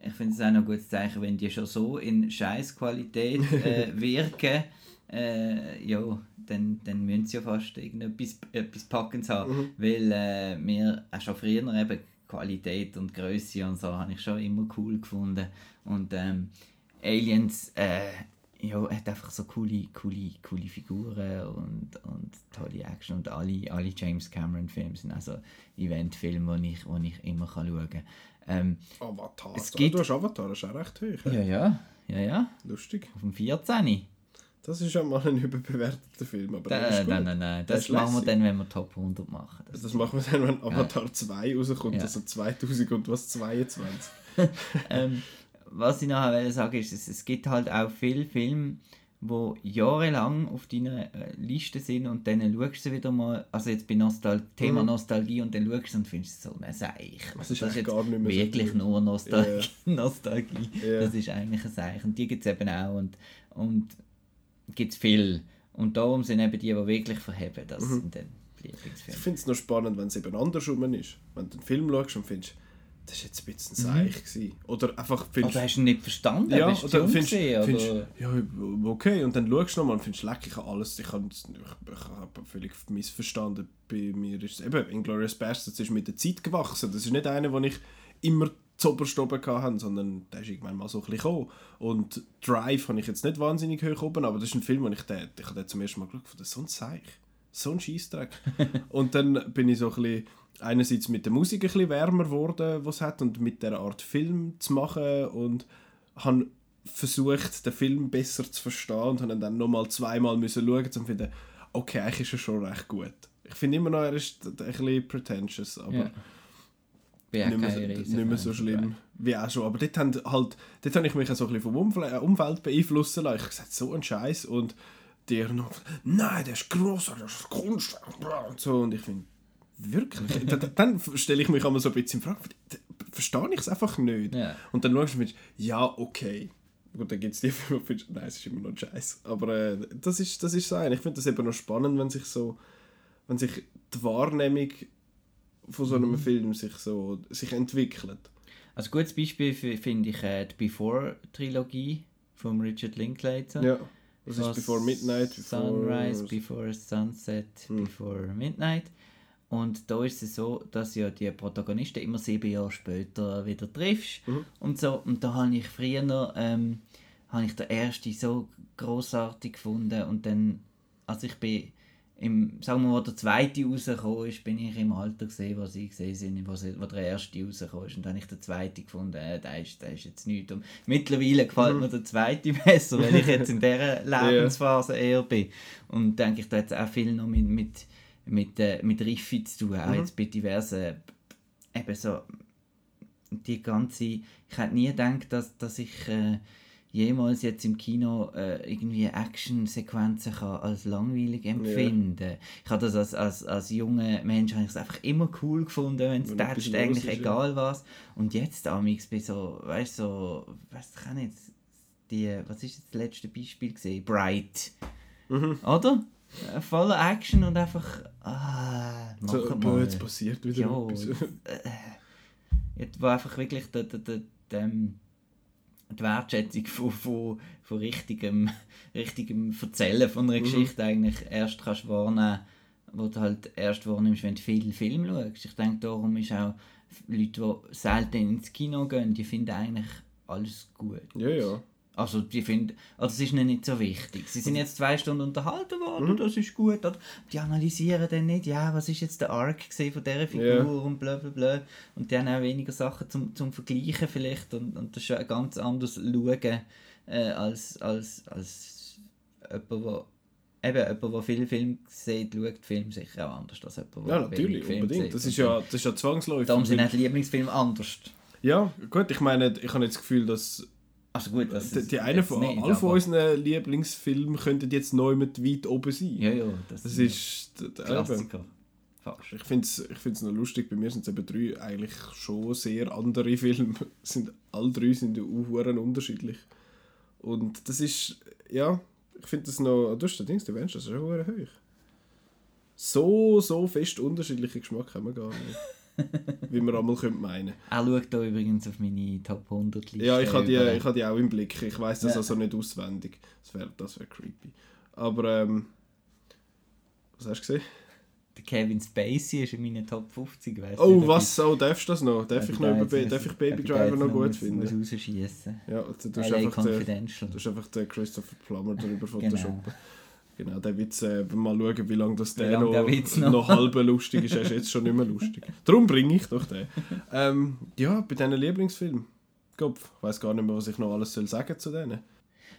ich finde es auch noch ein gutes Zeichen, wenn die schon so in Scheißqualität äh, wirken, äh, ja, dann, dann müssen sie ja fast irgendetwas etwas Packendes haben. Mhm. Weil äh, wir auch schon früher eben Qualität und Größe und so habe ich schon immer cool gefunden. Und ähm, Aliens äh, ja, hat einfach so coole, coole, coole Figuren und, und tolle Action. Und alle, alle James Cameron Filme sind also Eventfilme, die ich, wo ich immer kann schauen kann. Ähm, Avatar. Es gibt... Du hast Avatar, das ist auch recht hoch. Ja, ja. ja, ja. Lustig. Auf dem 14. Das ist ja mal ein überbewerteter Film. Aber da, nein, nein, nein, nein. Das, das machen wir dann, wenn wir Top 100 machen. Das, das machen wir dann, wenn Avatar ja. 2 rauskommt, ja. also 2000 und was 22. ähm, was ich nachher sagen ist, es, es gibt halt auch viele Filme, die jahrelang auf deiner äh, Liste sind und dann schaust du wieder mal, also jetzt bei Nostal Thema mhm. Nostalgie und dann schaust du und findest so, ne, Seich. Das ist, das ist gar nicht mehr wirklich so nur Nostalgie. Yeah. Nostalgie. Yeah. Das ist eigentlich ein Seich. Und die gibt es eben auch und, und gibt es viel. Und darum sind eben die, die wirklich verheben. Das mhm. sind dann Lieblingsfilme. Ich finde es noch spannend, wenn es eben andersrum ist. Wenn du einen Film schaust und findest, das war jetzt ein bisschen seich. Mhm. Oder einfach findest... Oder hast du ihn nicht verstanden? Ja, Bist oder findest, gesehen, findest, ja, okay. Und dann schaust du nochmal und findest, leck, ich habe alles, ich habe, ich, ich habe völlig missverstanden. Bei mir ist es eben, Inglourious Basterds ist mit der Zeit gewachsen. Das ist nicht einer, den ich immer zoberst oben hatten, sondern der ist irgendwann mal so ein bisschen gekommen. Und Drive habe ich jetzt nicht wahnsinnig hoch oben, aber das ist ein Film, wo ich den, ich den zum ersten Mal geschaut habe, so ein Zeich, so ein Scheissdreck. und dann bin ich so ein bisschen, einerseits mit der Musik ein bisschen wärmer geworden, was hat, und mit der Art Film zu machen und habe versucht, den Film besser zu verstehen und habe dann nochmal zweimal müssen schauen, um zu finden, okay, eigentlich ist er schon recht gut. Ich finde immer noch, er ist ein bisschen pretentious, aber... Yeah nicht mehr, nicht mehr so schlimm wie auch schon. Aber dort, haben halt, dort habe ich mich so ein bisschen vom Umfeld, äh, Umfeld beeinflussen lassen. Ich habe gesagt, so ein Scheiß und die noch, nein, der ist gross, das ist Kunst. Und, so. und ich finde, wirklich? dann, dann stelle ich mich einmal so ein bisschen in Frage, verstehe ich es einfach nicht. Yeah. Und dann schaust du mir, ja, okay. Gut, dann gibt es die Filme, nein, es ist immer noch Scheiß. Aber äh, das, ist, das ist so ein. Ich finde das eben noch spannend, wenn sich so, wenn sich die Wahrnehmung von so einem mhm. Film sich so sich entwickelt. Also gutes Beispiel finde ich äh, die Before-Trilogie von Richard Linklater. Ja, das ist Before Midnight, Before... Sunrise, Before Sunset, hm. Before Midnight. Und da ist es so, dass ja die Protagonisten immer sieben Jahre später wieder triffst. Mhm. Und so. Und da habe ich früher ähm, habe ich den ersten so großartig gefunden und dann, also ich bin im, sagen wir, wo der zweite rausgekommen ist, bin ich im Alter gesehen, wo sie gesehen sind, wo, sie, wo der erste rausgekommen ist. Und dann habe ich den zweiten gefunden, äh, der, ist, der ist jetzt nichts. Und mittlerweile gefällt mhm. mir der zweite besser, weil ich jetzt in dieser Lebensphase eher bin. Und denke ich, da hat es auch viel noch mit, mit, mit, äh, mit Riffi zu tun, auch mhm. jetzt bei diversen, eben so, die ganze, ich hätte nie gedacht, dass, dass ich... Äh, jemals jetzt im Kino äh, irgendwie Action-Sequenzen als langweilig empfinden. Ja. Ich habe das als, als, als junger Mensch ich einfach immer cool gefunden, wenn es tätscht, eigentlich ist, egal ja. was. Und jetzt amix bei so, weißt du, so, was kann jetzt die, was ist das letzte Beispiel gesehen? Bright. Mhm. Oder? Äh, voller Action und einfach. Ah, So, mal. jetzt passiert wieder Ja, etwas. äh, wo einfach wirklich der, der, ähm, die Wertschätzung von, von, von richtigem, richtigem Erzählen von Mhm. einer Geschichte eigentlich erst kannst wahrnehmen, wo du halt erst wahrnimmst, wenn du viel Film schaust. Ich denke, darum ist auch Leute, die selten ins Kino gehen, die finden eigentlich alles gut. Ja, ja. Also die finden, also es ist ihnen nicht so wichtig. Sie sind jetzt zwei Stunden unterhalten worden, das ist gut. Oder die analysieren dann nicht, ja, was ist jetzt der Arc von dieser Figur Ja. und bla bla bla. Und die haben auch weniger Sachen zum, zum Vergleichen vielleicht und, und das ist ein ganz anderes Schauen äh, als, als, als jemand, der Eben, jemand, der viele Filme sieht, schaut Film sicher auch anders als jemand, der Ja, natürlich, Filme unbedingt. sieht. Das ist ja, das ist ja zwangsläufig. Darum sind auch die Lieblingsfilme anders. Ja, gut, ich meine, ich habe jetzt das Gefühl, dass Also gut, das die, die jetzt von, nicht, alle von unseren Lieblingsfilmen könnten jetzt neu mit weit oben sein. Ja, ja, das, Das ist d- d- eben. Klassiker. Fast. Ich finde es ich find's noch lustig, bei mir sind es eben drei eigentlich schon sehr andere Filme. sind, alle drei sind ja auch verdammt unterschiedlich. Und das ist, ja, ich finde das noch, du hast den Dings, du Mensch, das ist schon hoch. So, so fest unterschiedliche Geschmack haben wir gar nicht. wie man einmal könnte meinen. Er schaut da übrigens auf meine Top 100 Liste. Ja, ich habe die, ich die auch im Blick. Ich weiß das Ja. also nicht auswendig. Das wäre das wär creepy. Aber, ähm, was hast du gesehen? Der Kevin Spacey ist in meinen Top 50. Weiss Oh, nicht, was? Oh, darfst du das noch? Darf ich, noch über, jetzt darf muss- ich Baby Driver noch gut muss- finden? Muss rausschießen. Ja, also, du hast einfach den, du hast einfach den Christopher Plummer darüber Genau. photoshoppen. Genau, der Witz, äh, mal schauen, wie lange das Wie der lang noch, der Witz noch? noch halb lustig ist. Er ist jetzt schon nicht mehr lustig. Darum bringe ich doch den. Ähm, ja, bei diesen Lieblingsfilmen. Kopf, ich weiß gar nicht mehr, was ich noch alles soll sagen zu denen.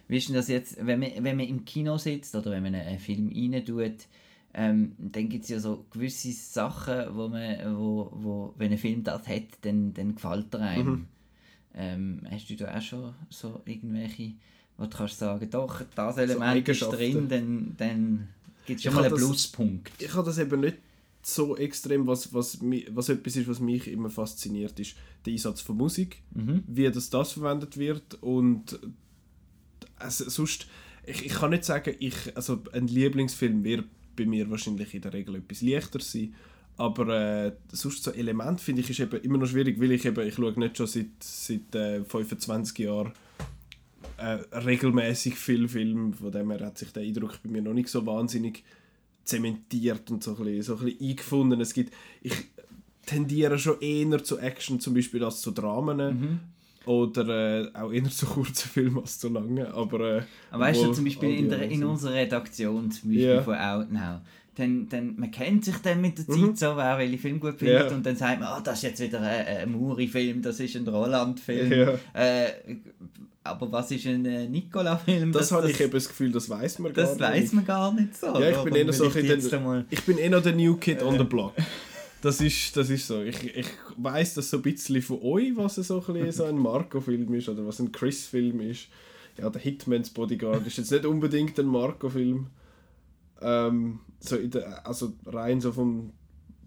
Ist denn das jetzt, wenn man, wenn man im Kino sitzt oder wenn man einen Film rein tut, ähm, dann gibt es ja so gewisse Sachen, wo man, wo, wo, wenn ein Film das hat, dann, dann gefällt er einem. Mhm. Ähm, hast du da auch schon so irgendwelche, wo du kannst sagen, doch, das Element ist Eigenschaften. drin, dann, dann gibt es schon Ich mal einen das- Pluspunkt. Ich habe das eben nicht so extrem, was, was, was etwas ist, was mich immer fasziniert, ist der Einsatz von Musik, Mhm. wie das, das verwendet wird und also, sonst, ich, ich kann nicht sagen, ich, also ein Lieblingsfilm wird bei mir wahrscheinlich in der Regel etwas leichter sein, aber äh, sonst so Element finde ich ist eben immer noch schwierig, weil ich eben, ich schaue nicht schon seit, seit äh, 25 Jahren äh, regelmäßig viel Film, von dem her hat sich der Eindruck bei mir noch nicht so wahnsinnig zementiert und so ein bisschen, so ein bisschen eingefunden. Es gibt, ich tendiere schon eher zu Action zum Beispiel als zu Dramen Mhm. oder äh, auch eher zu kurzen Filmen als zu langen, aber äh, Aber weißt du, zum Beispiel in, der, in unserer Redaktion, zum Beispiel Ja. von Outnow, dann, dann, man kennt sich dann mit der Zeit so, wer welche Film gut findet Mhm. Ja. und dann sagt man, ah, das ist jetzt wieder ein, ein Muri-Film, das ist ein Roland-Film. Ja. Äh, aber was ist ein äh, Nicola-Film? das, habe ich eben das Gefühl, das weiß man gar Das nicht. weiß man gar nicht so. Ja, ich bin eher so ich einmal- Ich bin eher der New Kid on the Block. Das ist, das ist so. Ich, ich weiss das so ein bisschen von euch, was so ein, so ein Marco-Film ist oder was ein Chris-Film ist. Ja, der Hitman's Bodyguard ist jetzt nicht unbedingt ein Marco-Film. Ähm, so in der, also rein so vom,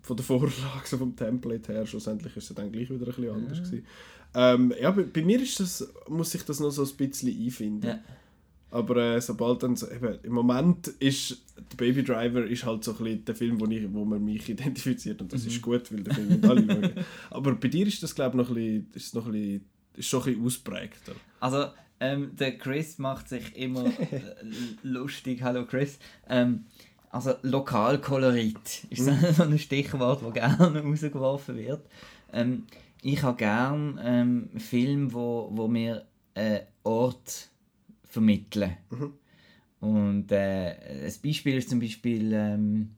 von der Vorlage, so vom Template her, schlussendlich ist es dann gleich wieder ein bisschen anders gewesen. Ähm, ja, bei, bei mir ist das, muss ich das noch so ein bisschen einfinden. Ja. Aber äh, sobald dann so, eben, im Moment ist der Baby Driver ist halt so ein bisschen der Film, wo, ich, wo man mich identifiziert und das ist gut, weil der Film alle schauen. Aber bei dir ist das glaube ich noch ein bisschen, ist noch ein bisschen, ist schon ein bisschen ausprägter. Also, ähm, der Chris macht sich immer äh, lustig. Hallo Chris. Ähm, also, Lokalkolorit ist so ein Stichwort, das gerne rausgeworfen wird. Ähm, ich habe gerne ähm, Filme, wo, wo mir einen Ort vermitteln. Und äh, ein Beispiel ist zum Beispiel ähm,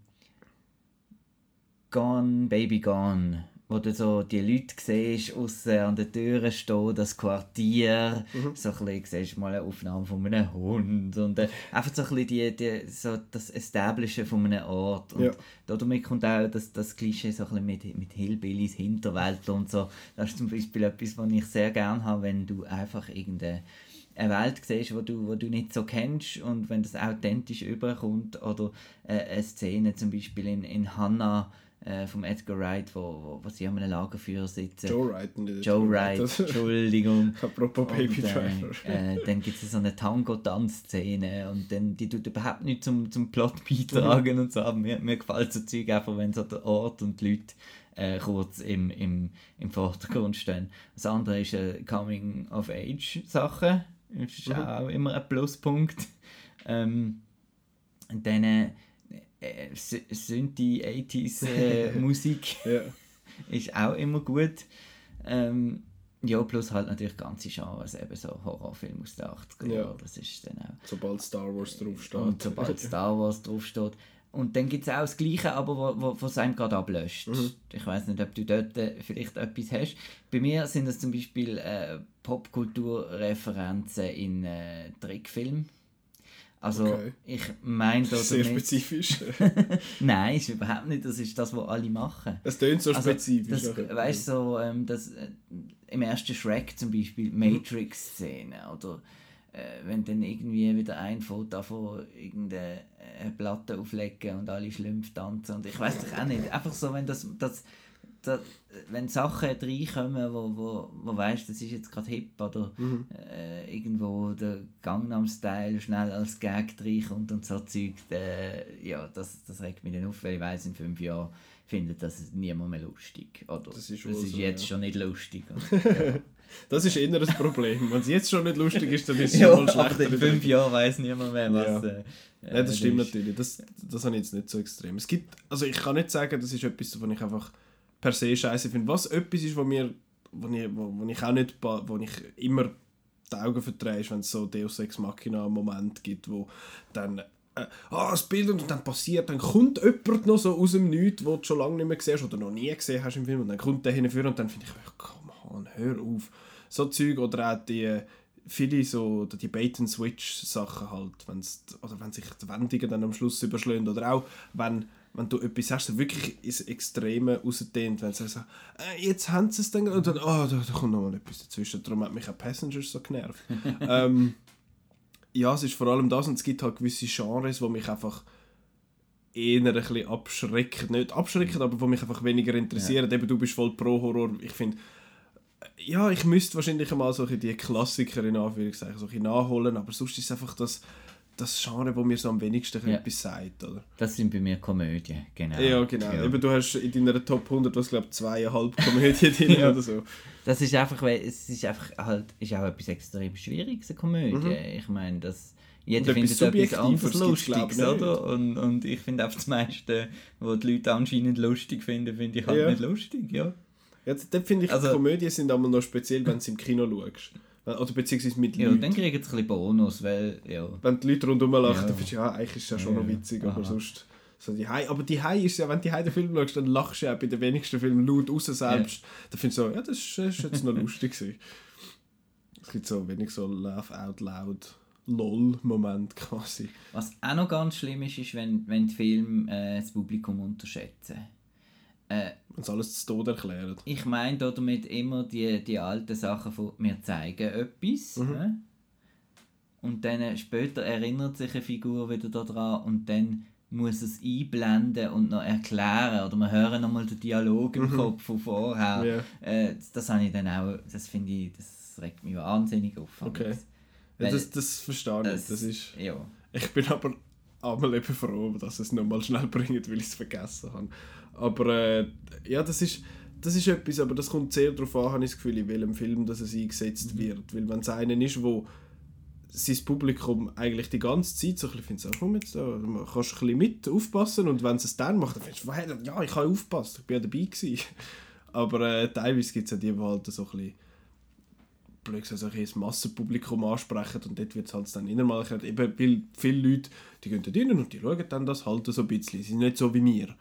Gone, Baby Gone, wo du so die Leute siehst, aussen an den Türen stehen, das Quartier, so ein bisschen, siehst mal eine Aufnahme von einem Hund und äh, einfach so ein bisschen die, die, so das Establishen von einem Ort. Und Ja. damit kommt auch das, das Klischee so ein bisschen mit, mit Hillbillies, Hinterwelt und so. Das ist zum Beispiel etwas, was ich sehr gerne habe, wenn du einfach irgendeine eine Welt siehst, wo du, wo du nicht so kennst und wenn das authentisch überkommt oder äh, eine Szene zum Beispiel in, in Hannah äh, vom Edgar Wright, wo, wo, wo sie an einem Lagerfeuer sitzen. Joe Wright. nicht Joe Wright, Entschuldigung. Apropos Baby Und, Driver. äh, äh, dann gibt es so eine Tango-Tanzszene und dann, die tut überhaupt nicht zum, zum Plot beitragen und so. Aber mir, mir gefällt so Zeug einfach, wenn so der Ort und die Leute äh, kurz im, im, im Vordergrund stehen. Das andere ist eine Coming-of-Age-Sache. Das ist Mhm. auch immer ein Pluspunkt. Ähm, dann äh, äh, Sy- Synthi 80s äh, Musik Ja. ist auch immer gut. Ähm, ja, plus halt natürlich ganze Genres, eben so Horrorfilme aus den 80er Ja. Das ist dann auch. Sobald Star Wars draufsteht. Und sobald Star Wars draufsteht. Und dann gibt es auch das Gleiche, aber wo, wo, was einem gerade ablöscht. Mhm. Ich weiß nicht, ob du dort äh, vielleicht etwas hast. Bei mir sind das zum Beispiel äh, Popkulturreferenzen in äh, Trickfilmen. Also Okay. ich meine da Sehr damit- spezifisch. Nein, ist überhaupt nicht. Das ist das, was alle machen. Es tönt so Also, spezifisch. das, weißt du, so, ähm, das, äh, im ersten Shrek zum Beispiel, Mhm. Matrix-Szene, oder äh, wenn dann irgendwie wieder ein Foto von irgendeine äh, Platte auflegen und alle Schlümpfe tanzen und ich weiß doch auch nicht, einfach so, wenn das, das, das wenn Sachen reinkommen, wo, wo, wo weißt, das ist jetzt gerade hip oder Mhm. äh, irgendwo der Gangnam-Style schnell als Gag reinkommt und so Zeug, äh, ja, das, das regt mich dann auf, weil ich weiss, in fünf Jahren findet das niemand mehr lustig. Oder Das ist das ist so, jetzt ja. schon nicht lustig. Und, ja. Das ist eher ein Problem. Wenn es jetzt schon nicht lustig ist, dann ist es ja, schon mal schlechter. in fünf Jahren weiss niemand mehr, was... Ja. Äh, Ja, das stimmt ist. natürlich. Das, das habe ich jetzt nicht so extrem. Es gibt, also ich kann nicht sagen, das ist etwas, was ich einfach per se scheiße finde. Was etwas ist, wo mir, wo ich, wo, wo ich auch nicht, wo ich immer die Augen verdrehe, ist, wenn es so Deus Ex Machina Moment gibt, wo dann äh, ah, das Bild und dann passiert, dann kommt jemand noch so aus dem Nichts, wo du schon lange nicht mehr siehst oder noch nie gesehen hast im Film und dann kommt der hinführen und dann finde ich, oh, come on, hör auf. So Zeug oder auch die viele so die Bait-and-Switch-Sachen halt, wenn's, oder wenn sich die Wendungen dann am Schluss überschlagen oder auch wenn, wenn du etwas hast, so wirklich ins Extreme rausdehnt, wenn sie sagen, äh, jetzt haben sie es dann und dann, oh, da, da kommt noch mal etwas dazwischen, darum hat mich auch Passengers so genervt. ähm, ja, es ist vor allem das und es gibt halt gewisse Genres, die mich einfach eher ein bisschen abschrecken, nicht abschrecken, aber die mich einfach weniger interessieren. Eben, du bist voll pro Horror, ich finde, ja, ich müsste wahrscheinlich einmal so die Klassiker in Anführungszeichen so bisschen nachholen, aber sonst ist es einfach das, das Genre, wo mir so am wenigsten Ja. etwas sagt, oder? Das sind bei mir Komödien, genau. Ja, genau. Eben, du hast in deiner Top 100, was glaube zweieinhalb Komödien drin Ja. oder so. Das ist einfach, weil es ist einfach halt, ist auch etwas extrem Schwieriges, eine Komödie. Mhm. Ich meine, das... Jeder Und findet etwas anderes Lustiges, oder? Und, und ich finde einfach das meiste, was die Leute anscheinend lustig finden, finde ich halt Ja. nicht lustig, ja. Jetzt, dort finde ich, Also- Komödien sind aber noch speziell, wenn du im Kino schaust. Oder beziehungsweise mit Ja, Leuten. dann kriegen sie ein bisschen Bonus, weil, ja... wenn die Leute rundherum lachen, Ja. dann findest du, ja, eigentlich ist es ja schon Ja. noch witzig, aber Aha. sonst... So die Hai, aber die Hai ist ja, wenn du die Hai den Film schaust, dann lachst du ja bei den wenigsten Filmen laut raus selbst. Dann findest du so, ja, das ist, ist jetzt noch lustig gewesen. Es gibt so wenig so Laugh out loud LOL-Moment quasi. Was auch noch ganz schlimm ist, ist, wenn, wenn die Filme äh, das Publikum unterschätzen. Äh, sie alles zu Tod erklären. ich meine da damit immer die, die alten Sachen von «Wir zeigen etwas». Mhm. hä? Und dann äh, später erinnert sich eine Figur wieder daran und dann muss es einblenden und noch erklären oder wir hören nochmal den Dialog im Kopf von vorher. Mhm. Ja. Äh, das, das habe ich dann auch, das finde ich, das regt mich wahnsinnig auf. Okay. Ja, das, das verstehe ich. es- Das ist, ja. ich bin aber einmal eben froh, dass es nochmal schnell bringt, weil ich es vergessen habe. Aber äh, ja, das ist, das ist etwas, aber das kommt sehr darauf an, habe ich das Gefühl, in welchem Film das es eingesetzt Mhm. wird. Weil wenn es einen ist, wo sein Publikum eigentlich die ganze Zeit so ein bisschen findet, komm jetzt, da, du kannst ein bisschen mit aufpassen und wenn sie es dann macht, dann findest du, «Hey, ja, ich habe aufgepasst, ich bin ja dabei gewesen. Aber äh, teilweise gibt es ja die, die halt so ein bisschen blöd gesagt, so ein Massenpublikum ansprechen und dort wird es halt dann innermal eben weil viele Leute, die gehen dort rein und die schauen dann das halt so ein bisschen, sie sind nicht so wie wir,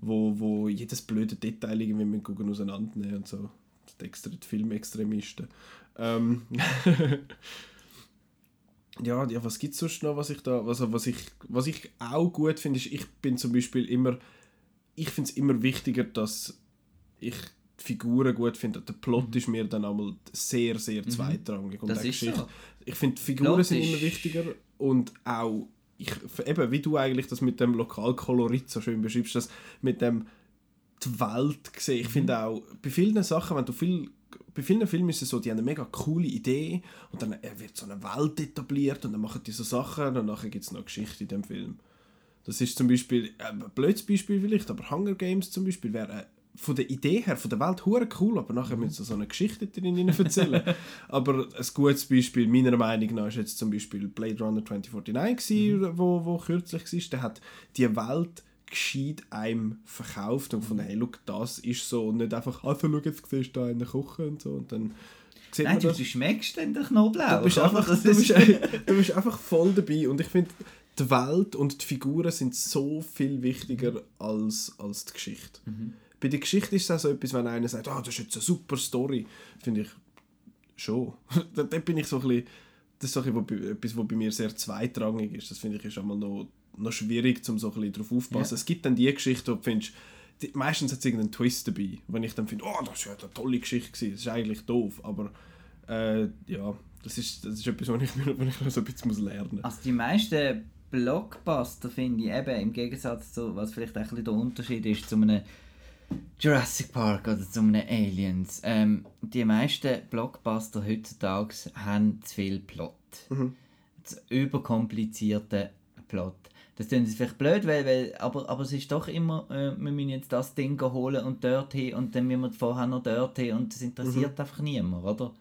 wo, wo jedes blöde Detail irgendwie mit gucken auseinandernehmen und so, die, extra, die Filmextremisten. Ähm, ja, ja, was gibt es sonst noch, was ich da, also was ich, was ich auch gut finde, ist, ich bin zum Beispiel immer, ich finde es immer wichtiger, dass ich die Figuren gut finde. Der Plot ist mir dann einmal sehr, sehr zweitrangig. Und Mhm. Das ist Geschichte. so. Ich finde, die Figuren Plot sind immer wichtiger und auch, ich, eben, wie du eigentlich das mit dem Lokalkolorit so schön beschreibst, dass mit dem die Welt sehen. Ich finde auch, bei vielen Sachen, wenn du viel bei vielen Filmen ist es so, die haben eine mega coole Idee und dann wird so eine Welt etabliert und dann machen die so Sachen und nachher gibt es noch Geschichte in dem Film. Das ist zum Beispiel, äh, ein blödes Beispiel vielleicht, aber Hunger Games zum Beispiel wäre äh, von der Idee her, von der Welt hure cool, aber nachher müssen sie so eine Geschichte drin erzählen. aber ein gutes Beispiel meiner Meinung nach ist jetzt zum Beispiel Blade Runner 2049 gewesen, mhm. wo, wo kürzlich war. Der hat die Welt gescheit einem verkauft und von hey, look, das ist so und nicht einfach, also schau, jetzt siehst du da einen kochen und so und dann sieht Nein, du, du schmeckst den Knoblauch. Du bist, einfach, du, bist, du bist einfach voll dabei und ich finde, die Welt und die Figuren sind so viel wichtiger als, als die Geschichte. Mhm. Bei der Geschichte ist es auch so etwas, wenn einer sagt, oh, das ist jetzt eine super Story, finde ich schon. da bin ich so ein bisschen, das ist so etwas, was bei mir sehr zweitrangig ist. Das finde ich ist einmal noch noch schwierig, um so ein bisschen darauf aufzupassen. Ja. Es gibt dann die Geschichte, wo du findest, die, meistens hat es irgendeinen Twist dabei, wenn ich dann finde, oh, das war ja eine tolle Geschichte, gewesen. das ist eigentlich doof, aber äh, ja, das ist, das ist etwas, was ich, was ich noch so ein bisschen muss lernen muss. Also die meisten Blockbuster finde ich eben, im Gegensatz zu, was vielleicht ein bisschen der Unterschied ist, zu einem Jurassic Park oder zu einem Aliens, ähm, die meisten Blockbuster heutzutage haben zu viel Plot. Mhm. Zu überkomplizierten Plot. Das ist vielleicht blöd, weil, weil, aber, aber es ist doch immer, äh, wir müssen jetzt das Ding holen und dort hin und dann müssen wir vorher noch dort hin und das interessiert mhm. einfach niemand, oder?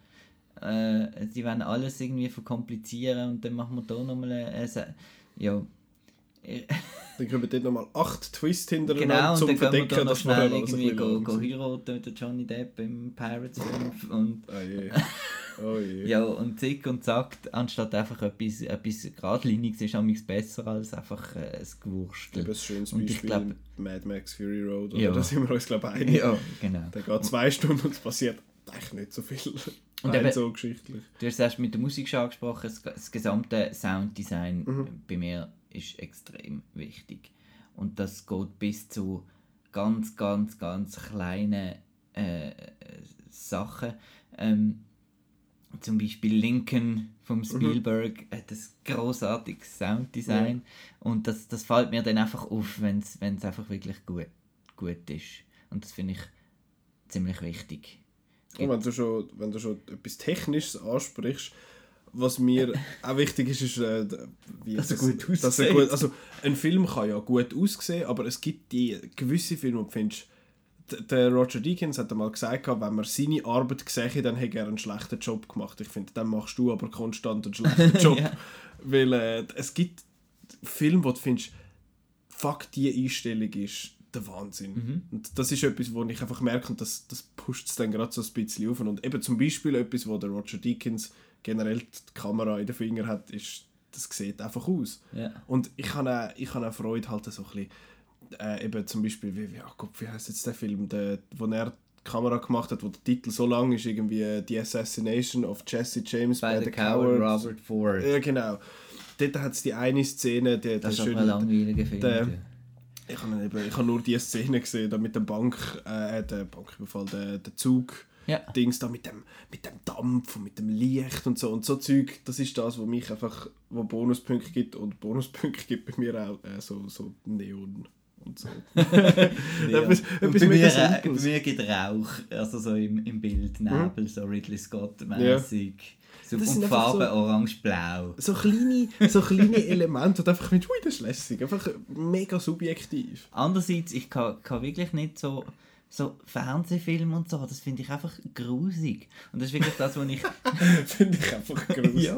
Äh, die wollen alles irgendwie verkomplizieren und dann machen wir da nochmal ein, ja. Dann können wir dort nochmal acht Twists hintereinander genau, zum Verdecken, wir noch schnell irgendwie go, go heiraten mit Johnny Depp im Pirates 5 und... Oh je. Oh je. ja, und zick und zack, anstatt einfach etwas, etwas geradliniges ist amigs besser als einfach äh, ein Gewurstel. Ein schönes Beispiel, ich glaub, Mad Max Fury Road, oder? Ja. da sind wir uns glaube ich einig. Ja, genau. Der geht zwei Stunden und es passiert eigentlich nicht so viel. Und eben, so geschichtlich. Du hast erst mit der Musik schon angesprochen, das, das gesamte Sounddesign mhm. bei mir ist extrem wichtig. Und das geht bis zu ganz, ganz, ganz kleinen äh, Sachen. Ähm, zum Beispiel Lincoln vom mhm. Spielberg mhm. hat ein großartiges Sounddesign ja. und das, das fällt mir dann einfach auf, wenn es einfach wirklich gut, gut ist. Und das finde ich ziemlich wichtig. Und wenn du, schon, wenn du schon etwas Technisches ansprichst, was mir auch wichtig ist, ist, äh, wie dass er gut aussieht. Dass er gut, also ein Film kann ja gut aussehen, aber es gibt die gewisse Filme, wo du findest, der Roger Deakins hat einmal gesagt, wenn man seine Arbeit sehe, dann hätte er einen schlechten Job gemacht. Ich finde, dann machst du aber konstant einen schlechten Job. ja. Weil äh, es gibt Filme, wo du findest, fuck, die Einstellung ist der Wahnsinn. Mhm. Und das ist etwas, wo ich einfach merke, und das, das pusht es dann gerade so ein bisschen auf. Und eben zum Beispiel etwas, wo der Roger Deakins generell die Kamera in den Fingern hat, ist, das sieht einfach aus. Ja. Und ich habe auch, ich habe auch Freude halt so ein bisschen, äh, eben zum Beispiel, wie, wie, oh Gott, wie heißt jetzt der Film, der, wo er die Kamera gemacht hat, wo der Titel so lang ist, irgendwie äh, The Assassination of Jesse James by, by the, the Coward, Robert Ford. Ja, genau. Dort hat es die eine Szene, die, das ist schön, ein langweiliger Film. Der, ich habe eben, ich habe nur die Szene gesehen, da mit dem Bank, äh, der Banküberfall, der, der Zug. Ja. Dings da mit dem, mit dem Dampf und mit dem Licht und so und so Zeug, das ist das, was mich einfach, wo Bonuspunkte gibt und Bonuspunkte gibt bei mir auch äh, so, so Neon und so. etwas, etwas bei, mir, bei mir gibt Rauch, also so im, im Bild, Nebel, mhm. so Ridley Scott-mäßig. Ja. So, und Farbe so, orange-blau. So kleine, so kleine Elemente, und einfach mit, ui, das ist lässig, einfach mega subjektiv. Andererseits, ich kann, kann wirklich nicht so so Fernsehfilme und so, das finde ich einfach grusig. Und das ist wirklich das, was ich... finde ich einfach grusig. ja.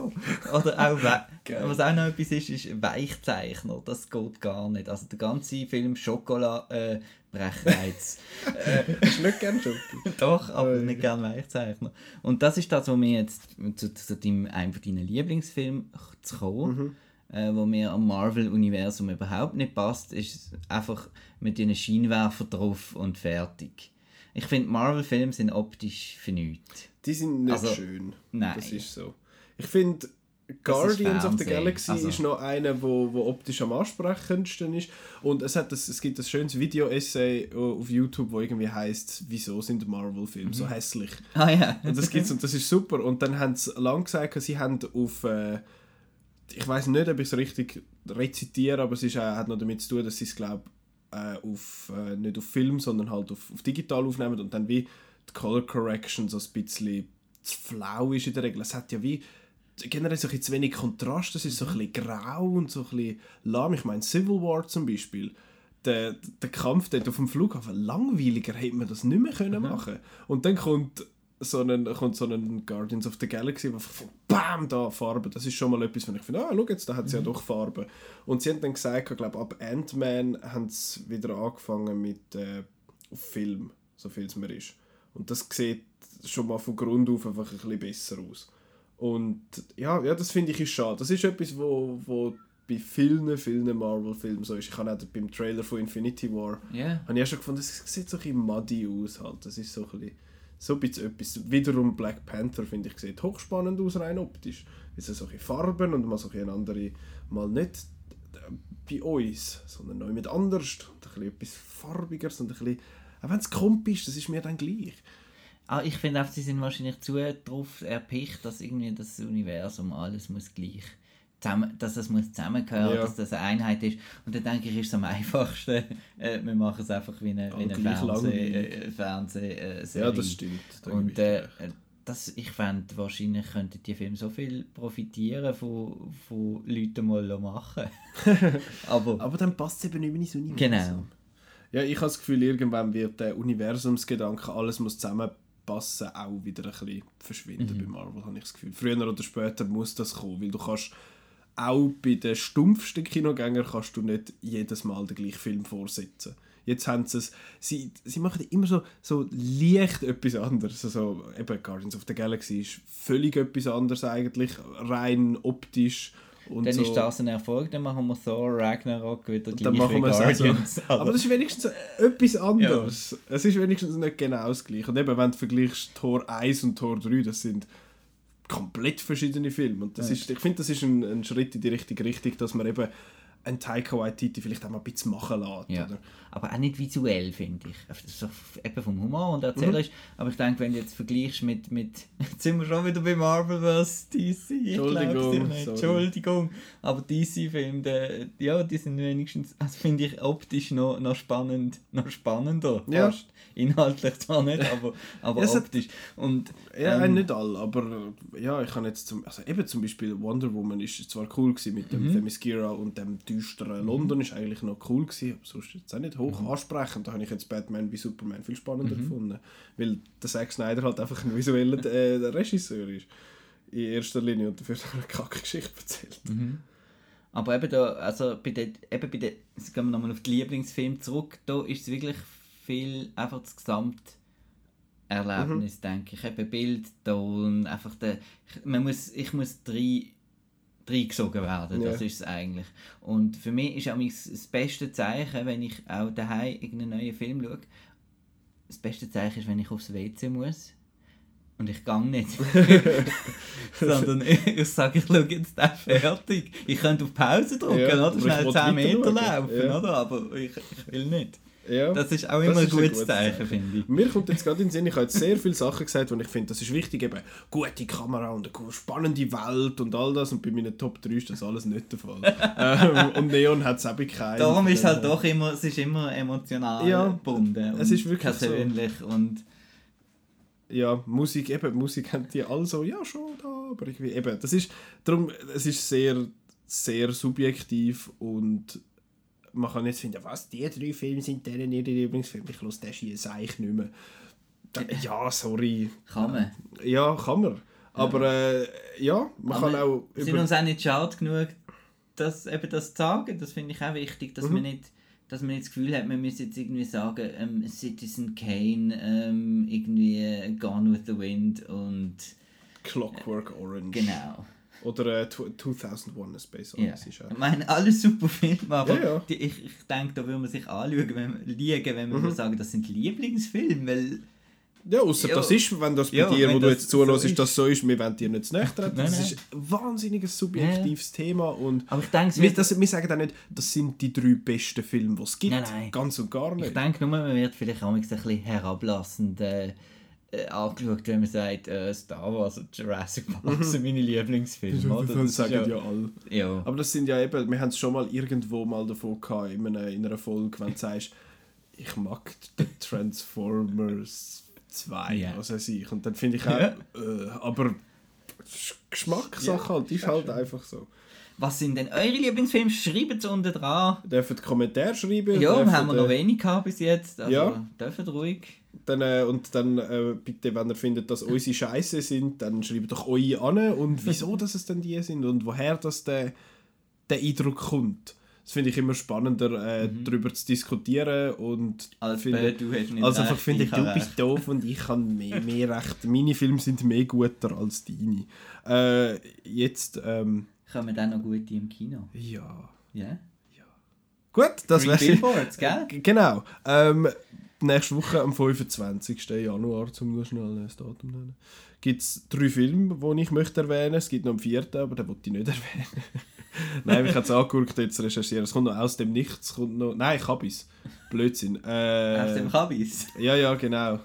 Oder auch, was auch noch etwas ist, ist Weichzeichner. Das geht gar nicht. Also der ganze Film Schokolade... Äh, Brechreiz. äh, du nicht gerne Schokolade? Doch, aber oh, nicht gerne Weichzeichner. Und das ist das, was mir jetzt zu, zu deinem, einem deiner Lieblingsfilme zu kommen. Mhm äh, wo mir am Marvel-Universum überhaupt nicht passt, ist einfach mit einem Scheinwerfer drauf und fertig. Ich finde, Marvel-Filme sind optisch für nichts. Die sind nicht also, schön. Nein. Das ist so. Ich finde, Guardians of the Galaxy also. ist noch einer, wo, wo optisch am ansprechendsten ist. Und es, hat das, es gibt ein schönes Video-Essay auf YouTube, wo irgendwie heißt, wieso sind Marvel-Filme mhm. so hässlich? Ah ja. und das gibt's und das ist super. Und dann haben sie lang gesagt, sie haben auf äh, ich weiß nicht, ob ich es richtig rezitiere, aber es ist, äh, hat noch damit zu tun, dass sie es glaube äh, auf, äh, nicht auf Film, sondern halt auf, auf digital aufnehmen und dann wie die Color Correction so ein bisschen zu flau ist in der Regel. Es hat ja wie generell so ein bisschen zu wenig Kontrast, es ist so ein bisschen grau und so ein bisschen lahm. Ich meine, Civil War zum Beispiel, der, der Kampf dort auf dem Flughafen, langweiliger hätte man das nicht mehr können machen Und dann kommt so ein, kommt so ein Guardians of the Galaxy, wo von BAM da Farbe. Das ist schon mal etwas, wenn ich finde, ah, schau jetzt, da hat sie mhm. ja doch Farbe. Und sie haben dann gesagt, ich glaube, ab Ant-Man haben sie wieder angefangen mit äh, Film, so viel es mir ist. Und das sieht schon mal von Grund auf einfach ein bisschen besser aus. Und ja, ja das finde ich ist schade. Das ist etwas, wo, wo bei vielen, vielen Marvel-Filmen so ist. Ich habe auch beim Trailer von Infinity War yeah. habe ich auch schon gefunden, es sieht so ein bisschen muddy aus. Halt. Das ist so ein bisschen, so ein bisschen etwas. Wiederum Black Panther, finde ich, sieht hochspannend aus, rein optisch. Es sind solche Farben und mal so ein andere, mal nicht bei uns, sondern neu mit anders. Und ein bisschen etwas farbiger und ein bisschen, auch wenn es komp ist, das ist mir dann gleich. Ah, ich finde auch, sie sind wahrscheinlich zu darauf erpicht, dass irgendwie das Universum alles muss gleich zusammen, dass das muss zusammengehören, ja. dass das eine Einheit ist. Und dann denke ich, ist es am einfachsten, äh, wir machen es einfach wie eine, wie eine Fernseh, äh, Fernsehserie. Äh, ja, das stimmt. Da und äh, das, ich fände, wahrscheinlich könnten die Filme so viel profitieren von, von Leuten mal machen. aber, aber dann passt es eben nicht mehr ins Universum. Genau. Ja, ich habe das Gefühl, irgendwann wird der Universumsgedanke, alles muss zusammen passen, auch wieder ein bisschen verschwinden mhm. bei Marvel, habe ich das Gefühl. Früher oder später muss das kommen, weil du kannst auch bei den stumpfsten Kinogängern kannst du nicht jedes Mal den gleichen Film vorsetzen. Jetzt haben sie es, sie, sie machen immer so, so leicht etwas anderes. Also eben Guardians of the Galaxy ist völlig etwas anderes eigentlich, rein optisch und dann so. ist das ein Erfolg, dann machen wir Thor Ragnarok wieder gleich dann machen wir Guardians. Also. Aber das ist wenigstens etwas anderes. Ja. Es ist wenigstens nicht genau das gleiche. Und eben, wenn du vergleichst Tor 1 und Tor 3, das sind komplett verschiedene Filme. Und das ja. ist, ich finde, das ist ein, ein Schritt in die richtige Richtung, dass man eben ein Taika Waititi vielleicht auch mal ein bisschen machen lässt. Ja. Oder? Aber auch nicht visuell, finde ich. So, eben vom Humor und Erzähler mhm. Aber ich denke, wenn du jetzt vergleichst mit, mit jetzt sind wir schon wieder bei Marvel vs. DC. Entschuldigung. Entschuldigung. Aber DC-Filme, ja, die sind wenigstens, also finde ich optisch noch, noch spannend, noch spannender. Ja. Fast. Inhaltlich zwar nicht, aber, aber ja, optisch. Und, ja, ähm, nicht alle, aber ja, ich kann jetzt zum, also eben zum Beispiel Wonder Woman ist zwar cool gewesen mit dem mhm. Themyscira und dem düsteren mhm. London ist eigentlich noch cool gewesen, aber sonst jetzt auch nicht hoch mhm. ansprechend. Da habe ich jetzt Batman wie Superman viel spannender mhm. gefunden, weil der Zack Snyder halt einfach ein visueller äh, Regisseur ist in erster Linie und dafür eine kacke Geschichte erzählt. Mhm. Aber eben da, also bei der, eben bei der, jetzt gehen wir nochmal auf die Lieblingsfilme zurück, da ist es wirklich viel einfach das Gesamterlebnis, mhm. denke ich. Eben Bild, Ton, einfach der, man muss, ich muss drei reingesogen werden. Das ist es eigentlich. Und für mich ist auch das beste Zeichen, wenn ich auch daheim irgendeinen neuen Film schaue, das beste Zeichen ist, wenn ich aufs WC muss. Und ich gehe nicht. Sondern ich sage, ich schaue jetzt den fertig. Ich könnte auf Pause drücken, ja, oder? Schnell 10 Meter laufen, ja. oder? Aber ich, ich will nicht. Ja, das ist auch immer ein gutes Zeichen, finde ich. Mir kommt jetzt gerade in den Sinn, ich habe jetzt sehr viele Sachen gesagt, und ich finde, das ist wichtig, eben gute Kamera und eine spannende Welt und all das. Und bei meinen Top 3 ist das alles nicht der Fall. ähm, und Neon hat es eben keinen. Darum ist es halt doch immer, es ist immer emotional ja, gebunden. Es ist wirklich persönlich so. und ja, Musik, eben, Musik haben die alle so, ja schon, da, aber irgendwie, eben, das ist, darum, es ist sehr, sehr subjektiv und man kann jetzt finden, was, die drei Filme sind deren ihre Lieblingsfilme, ich höre den Schieß eigentlich nicht mehr. Ja, sorry. Kann man. Ja, kann man. Aber äh, ja, man Aber kann auch... Wir sind uns auch nicht schade genug, das, eben das zu sagen. Das finde ich auch wichtig, dass mhm. man nicht dass man nicht das Gefühl hat, man müsse jetzt irgendwie sagen, ähm, Citizen Kane, ähm, irgendwie Gone with the Wind und... Clockwork Orange. Genau. Oder äh, 2001 A Space Odyssey. Ja. Ich meine, alles super Filme, aber ja, ja. Die, ich, ich denke, da würde man sich anschauen, wenn, liegen, wenn man mhm. sagen, das sind Lieblingsfilme, weil... Ja, außer das ist, wenn das bei dir, wo du jetzt zuhörst, so ist, das so ist, wir wollen dir nicht zu nahe treten. Das ist ein wahnsinniges subjektives. Thema und aber ich denke, wir, das, wir sagen auch nicht, das sind die drei besten Filme, die es gibt. Nein, nein. Ganz und gar nicht. Ich denke nur, man wird vielleicht auch ein bisschen herablassend äh, äh, angeschaut, wenn man sagt, äh, Star Wars und Jurassic Park sind meine Lieblingsfilme. oder? Das ist sagen ja alle. ja. Aber das sind ja eben, wir haben es schon mal irgendwo mal davon gehabt, in einer, in einer Folge, wenn du sagst, ich mag die Transformers 2, Ja. was weiß ich. Und dann finde ich auch, Ja. äh, aber das Geschmackssache halt, ist halt einfach so. Was sind denn eure Lieblingsfilme? Schreibt es unten dran. Ihr dürft Kommentare schreiben. Ja, haben wir äh, noch wenig gehabt bis jetzt. Also, Ja. dürft ruhig. Dann, äh, und dann äh, bitte, wenn ihr findet, dass unsere Scheiße sind, dann schreibt doch eure an und wieso dass es denn die sind und woher das der, der Eindruck kommt. Das finde ich immer spannender, äh, darüber zu diskutieren und Als finde, du hast nicht also einfach finde ich du habe bist doof und ich kann mehr, mehr recht. Meine Filme sind mehr guter als deine. Äh, jetzt, ähm, Kommen dann noch gute im Kino. ja. Ja? Gut, das wäre Billboards, gell? Genau. Ähm, nächste Woche am 25. Januar, um noch schnell das Datum nennen, gibt es drei Filme, die ich möchte erwähnen. Es gibt noch einen vierten, aber den wollte ich nicht erwähnen. Nein, ich habe es angeguckt, jetzt recherchieren. Es kommt noch aus dem Nichts. Kommt noch... Nein, Kabis. Blödsinn. Äh, Aus dem Kabis. ja, ja, genau.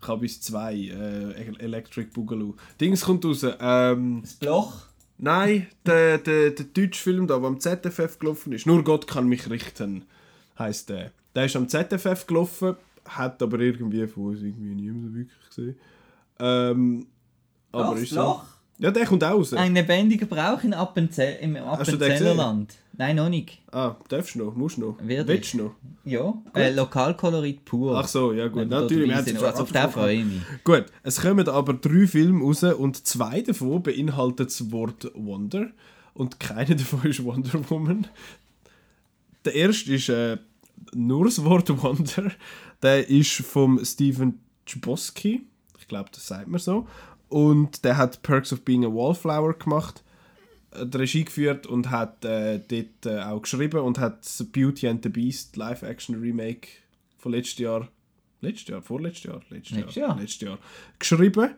Kabis 2, äh, Electric Boogaloo. Dings kommt raus. Ähm, Das Bloch. Nein, der, der, der deutsche Film, da, der am ZFF gelaufen ist, Nur Gott kann mich richten, heisst der. Der ist am ZFF gelaufen, hat aber irgendwie von uns irgendwie niemand wirklich gesehen. Ähm, aber Doch, das ist so. Bloch. Ja, der kommt auch raus. Ein lebendiger Brauch in Appenzell, im Appenzellerland. Nein, noch nicht. Ah, darfst du noch? Musst du noch? Werde Willst du noch? Ja, äh, Lokalkolorit pur. Ach so, ja gut. Natürlich, wir sind. Also auf den freue ich mich. Gut, es kommen aber drei Filme raus und zwei davon beinhalten das Wort Wonder und keiner davon ist Wonder Woman. Der erste ist äh, nur das Wort Wonder. Der ist vom Steven Chbosky. Ich glaube, das sagt man so. Und der hat Perks of Being a Wallflower gemacht, äh, die Regie geführt und hat äh, dort äh, auch geschrieben und hat Beauty and the Beast Live-Action-Remake von letztes Jahr, letztes Jahr, vorletztes Jahr, letztes, Letztes Jahr, Jahr. letztes Jahr geschrieben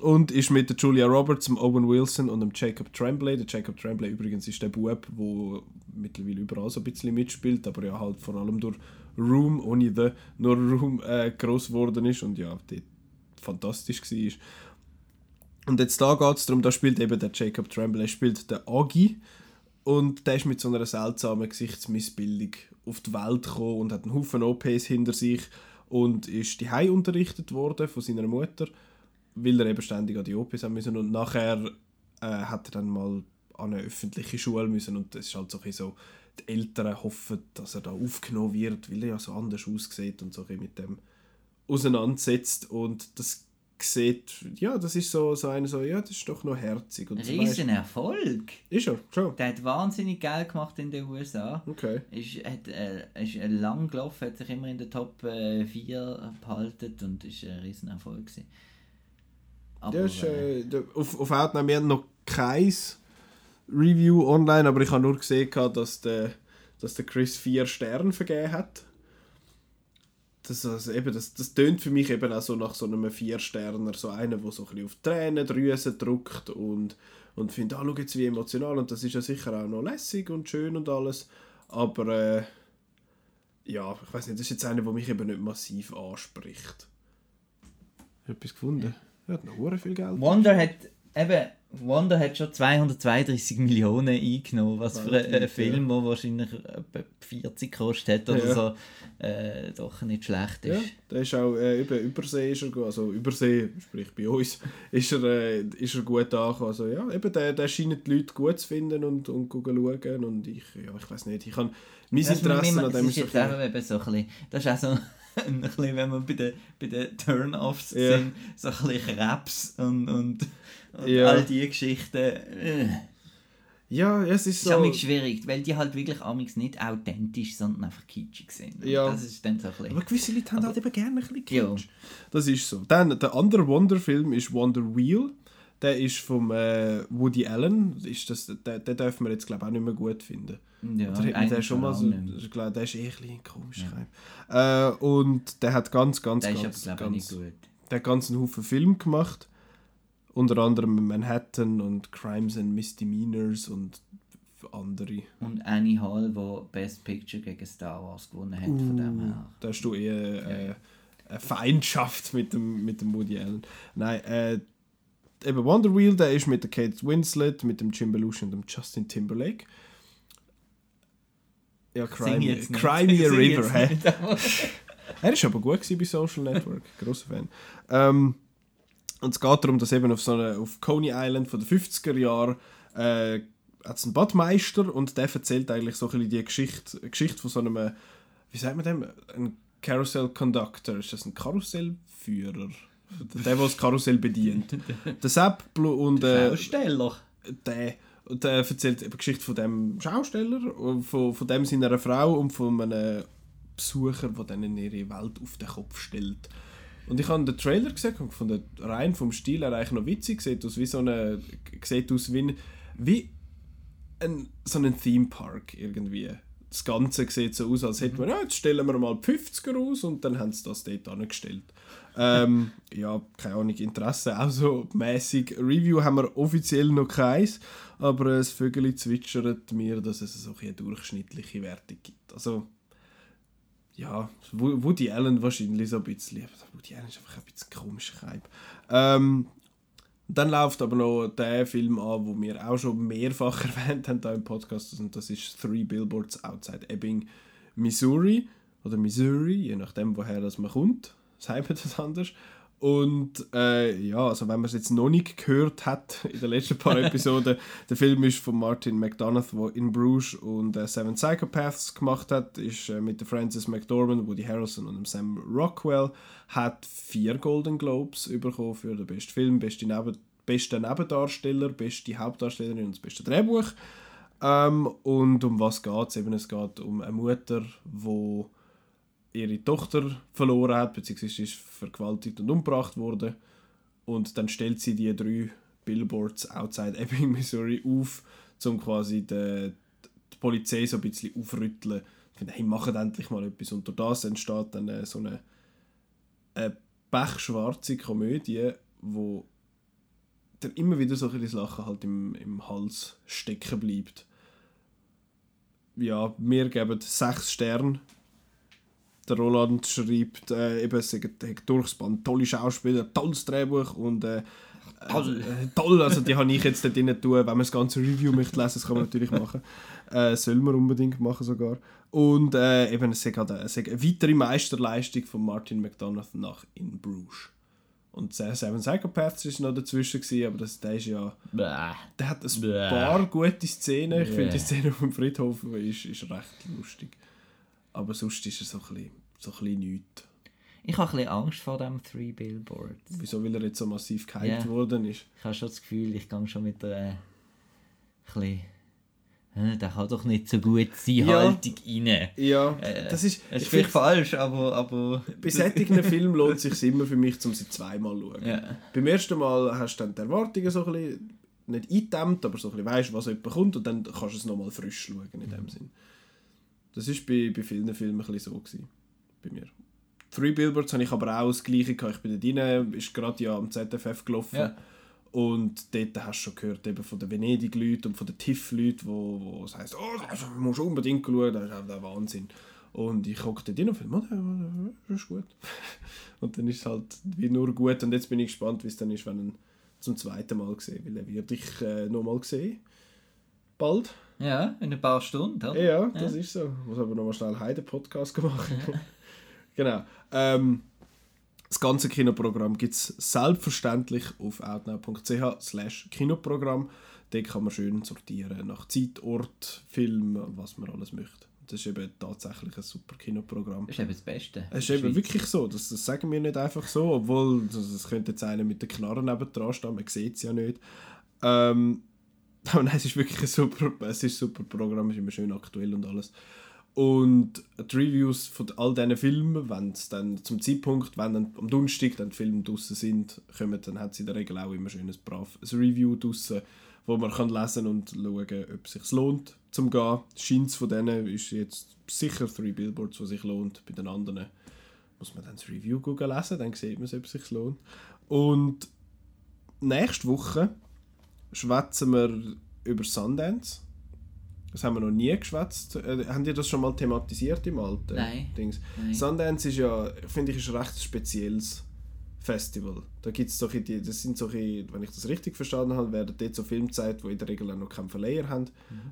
und ist mit der Julia Roberts, dem Owen Wilson und dem Jacob Tremblay. Der Jacob Tremblay übrigens ist der Bub, der mittlerweile überall so ein bisschen mitspielt, aber ja halt vor allem durch Room, ohne The, nur Room äh, gross geworden ist und ja, dort fantastisch war. Und jetzt da geht es darum, da spielt eben der Jacob Tremblay, spielt der Agi und der ist mit so einer seltsamen Gesichtsmissbildung auf die Welt gekommen und hat einen Haufen OPs hinter sich und ist die unterrichtet worden von seiner Mutter, weil er eben ständig an die OPs haben müssen und nachher äh, hat er dann mal an eine öffentliche Schule müssen und das ist halt so so, die Eltern hoffen, dass er da aufgenommen wird, weil er ja so anders aussieht und so mit dem auseinandersetzt und das sieht, ja, das ist so, so eine so, ja, das ist doch noch herzig. Und so Riesen Erfolg. weisst- Ist er, schon. Der hat wahnsinnig Geld gemacht in den USA. Okay. Ist, hat, äh, ist äh, lang gelaufen, hat sich immer in der Top äh, 4 behalten und ist ein riesen Erfolg gewesen. Aber, Ja, ist, äh, auf, auf Outnow, wir haben noch kein Review online, aber ich habe nur gesehen, dass der, dass der Chris vier Sterne vergeben hat. Das, also eben, das, das tönt für mich eben auch so nach so einem Vier-Sterner, so einer, der so ein bisschen auf die Tränendrüse drückt und, und findet, ah, schau jetzt wie emotional und das ist ja sicher auch noch lässig und schön und alles, aber äh, ja, ich weiß nicht, das ist jetzt einer, der mich eben nicht massiv anspricht. Etwas gefunden? Er hat noch viel Geld. Wonder hat eben Wonder hat schon 232 Millionen eingenommen, was für einen Weltweit, Film, der wahrscheinlich etwa 40 gekostet hat oder Ja. so, äh, doch nicht schlecht ist. Ja, der ist auch äh, über Übersee, ist er, also Übersee, sprich bei uns, ist er, äh, ist er gut angekommen. Also ja, eben, der, der scheint die Leute gut zu finden und, und schauen und ich, ja, ich weiß nicht, ich habe mein Das, Interesse an das dem ist so jetzt eben so ein bisschen, das ist auch so ein bisschen, wenn wir bei den, bei den Turn-Offs Ja. sind, so ein bisschen Krebs und, und, und Ja. all die Geschichten. Ja, es ist ist so... amigs schwierig, weil die halt wirklich amigs nicht authentisch, sondern einfach kitschig sind. Ja. Das ist dann so ein bisschen... Aber gewisse Leute haben halt eben gerne ein bisschen Ja. Kitsch. Das ist so. Dann, der andere Wonder-Film ist Wonder Wheel. Der ist vom äh, Woody Allen. Ist das, den, den dürfen wir jetzt, glaube ich, auch nicht mehr gut finden. Ja, Oder hat eigentlich schon mal so... Ich glaube, der ist eh ein komisch. Äh, und der hat ganz, ganz, Der ist ganz, aber, glaube ich, ganz... gut. Der hat ganz einen Haufen Film gemacht. Unter anderem Manhattan und Crimes and Misdemeanors und andere. Und Annie Hall, die Best Picture gegen Star Wars gewonnen hat, von dem her. Da hast du eher... Äh, eine Feindschaft mit dem, mit dem Woody Allen. Nein, äh, eben Wonder Wheel, der ist mit der Kate Winslet, mit dem Jim Belushi und dem Justin Timberlake. Ja, Cry Me. Cry Me a River, hä? Er ist aber gut bei Social Network, grosser Fan. Ähm, und es geht darum, dass eben auf so eine, auf Coney Island von den 50er Jahren äh, hat's einen Badmeister und der erzählt eigentlich so ein bisschen die Geschichte, Geschichte von so einem, äh, wie sagt man dem, ein Carousel Conductor, ist das ein Karussellführer? Der, der das Karussell bedient. Der Sepp und äh, Schausteller. der, und der erzählt eben Geschichte von dem Schausteller, von, von dem seiner Frau und von einem Besucher, der dann ihre Welt auf den Kopf stellt. Und ich habe den Trailer gesehen und gefunden, rein vom Stil her eigentlich noch witzig, sieht aus wie so eine, sieht aus wie, ein, wie ein, so ein Theme Park irgendwie. Das Ganze sieht so aus, als hätten wir, ja, jetzt stellen wir mal die 50er aus und dann haben sie das dort angestellt. Ähm, ja, keine Ahnung, Interesse, auch so mäßig. Review haben wir offiziell noch keins, aber das Vögel zwitschert mir, dass es so eine durchschnittliche Wertung gibt. Also, ja, Wo- Woody Allen wahrscheinlich so ein bisschen. aber Woody Allen ist einfach ein bisschen komischer Hype. Ähm, dann läuft aber noch der Film an, wo wir auch schon mehrfach erwähnt haben hier im Podcast, und das ist Three Billboards Outside Ebbing, Missouri oder Missouri, je nachdem, woher das man kommt. Sagt man das anders. Und äh, ja, also wenn man es jetzt noch nicht gehört hat in den letzten paar Episoden, der Film ist von Martin McDonough, der in Bruges und äh, Seven Psychopaths gemacht hat, ist äh, mit der Frances McDormand, Woody Harrelson und dem Sam Rockwell, hat vier Golden Globes bekommen für den besten Film, beste Neben beste Nebendarsteller, beste Hauptdarstellerin und das beste Drehbuch. Ähm, und um was geht es? Es geht um eine Mutter, die ihre Tochter verloren hat, beziehungsweise ist vergewaltigt und umgebracht worden. Und dann stellt sie die drei Billboards outside Ebbing, Missouri auf, um quasi die, die Polizei so ein bisschen aufrütteln. Ich finde, hey, macht endlich mal etwas. Und durch das entsteht dann äh, so eine, eine pechschwarze Komödie, wo dann immer wieder so ein das Lachen halt im, im Hals stecken bleibt. Ja, wir geben sechs Sterne. Der Roland schreibt, äh, eben, es ein durchs Band tolle Schauspieler, tolles Drehbuch und äh, Toll. Äh, toll, also die habe ich jetzt dort drin tun. Wenn man das ganze Review möchte lesen, das kann man natürlich machen. Äh, soll man unbedingt machen sogar. Und äh, eben, es ist halt eine, eine weitere Meisterleistung von Martin McDonough nach In Bruges. Und Seven Psychopaths ist noch dazwischen gewesen, aber das, der ist ja, Bäh. der hat ein Bäh. paar gute Szenen. Ich finde die Szene auf dem Friedhof ist, ist recht lustig. Aber sonst ist er so ein bisschen, so ein bisschen nichts. Ich habe ein bisschen Angst vor dem Three Billboards. Wieso, weil er jetzt so massiv gehypt Ja. worden ist. Ich habe schon das Gefühl, ich gehe schon mit der äh, bisschen, äh, der kann doch nicht so gut sein, Ja. Haltung rein. Ja, Äh, das ist... Es ich ist vielleicht find- falsch, aber... aber Bei solchen Filmen lohnt es sich immer für mich, um sie zweimal zu schauen. Ja. Beim ersten Mal hast du dann die Erwartungen so ein bisschen, nicht eingedämmt, aber so ein bisschen weißt, was jemand kommt und dann kannst du es nochmal frisch schauen in dem Sinn. Das war bei, bei vielen Filmen ein so. Gewesen, bei mir. Three Billboards habe ich aber auch das Gleiche gehabt. Ich bin da rein, ist gerade ja am ZFF gelaufen. Ja. Und dort hast du schon gehört eben von den Venedig-Leuten und von den TIFF-Leuten, wo, wo es heisst, oh, das musst du unbedingt schauen, das ist auch der Wahnsinn. Und ich gucke dort rein und finde, oh, das ist gut. und dann ist es halt wie nur gut. Und jetzt bin ich gespannt, wie es dann ist, wenn ich ihn zum zweiten Mal sehe. Weil er wird ich äh, nochmal sehen. Bald. Ja, in ein paar Stunden, oder? Ja, das ist so. Ich muss aber nochmal schnell Heide Podcast machen. genau. Ähm, das ganze Kinoprogramm gibt es selbstverständlich auf outnow.ch slash Kinoprogramm. Dort kann man schön sortieren nach Zeit, Ort, Film, was man alles möchte. Das ist eben tatsächlich ein super Kinoprogramm. Das ist eben das Beste. Es ist eben wirklich so, das, das sagen wir nicht einfach so, obwohl das, das könnte jetzt einer mit der Knarre neben dran stehen, man sieht es ja nicht. Ähm, aber nein, es ist wirklich ein super, es ist super Programm, es ist immer schön aktuell und alles. Und die Reviews von all diesen Filmen, wenn es dann zum Zeitpunkt, wenn dann am Donnerstag dann die Filme draußen sind, kommen, dann hat es in der Regel auch immer schön ein braves Review draußen, wo man kann lesen und schauen, ob es sich lohnt zum gehen. Scheint von denen ist jetzt sicher Three Billboards, die sich lohnt. Bei den anderen muss man dann das Review lesen, dann sieht man, ob es sich lohnt. Und nächste Woche schwätzen wir über Sundance. Das haben wir noch nie geschwätzt. Äh, haben die das schon mal thematisiert im alten Nein. Dings? Nein. Sundance ist ja, finde ich, ist ein recht spezielles Festival. Da gibt's solche, die, das sind solche, wenn ich das richtig verstanden habe, werden dort so Filme gezeigt, die in der Regel auch noch keinen Verleiher haben.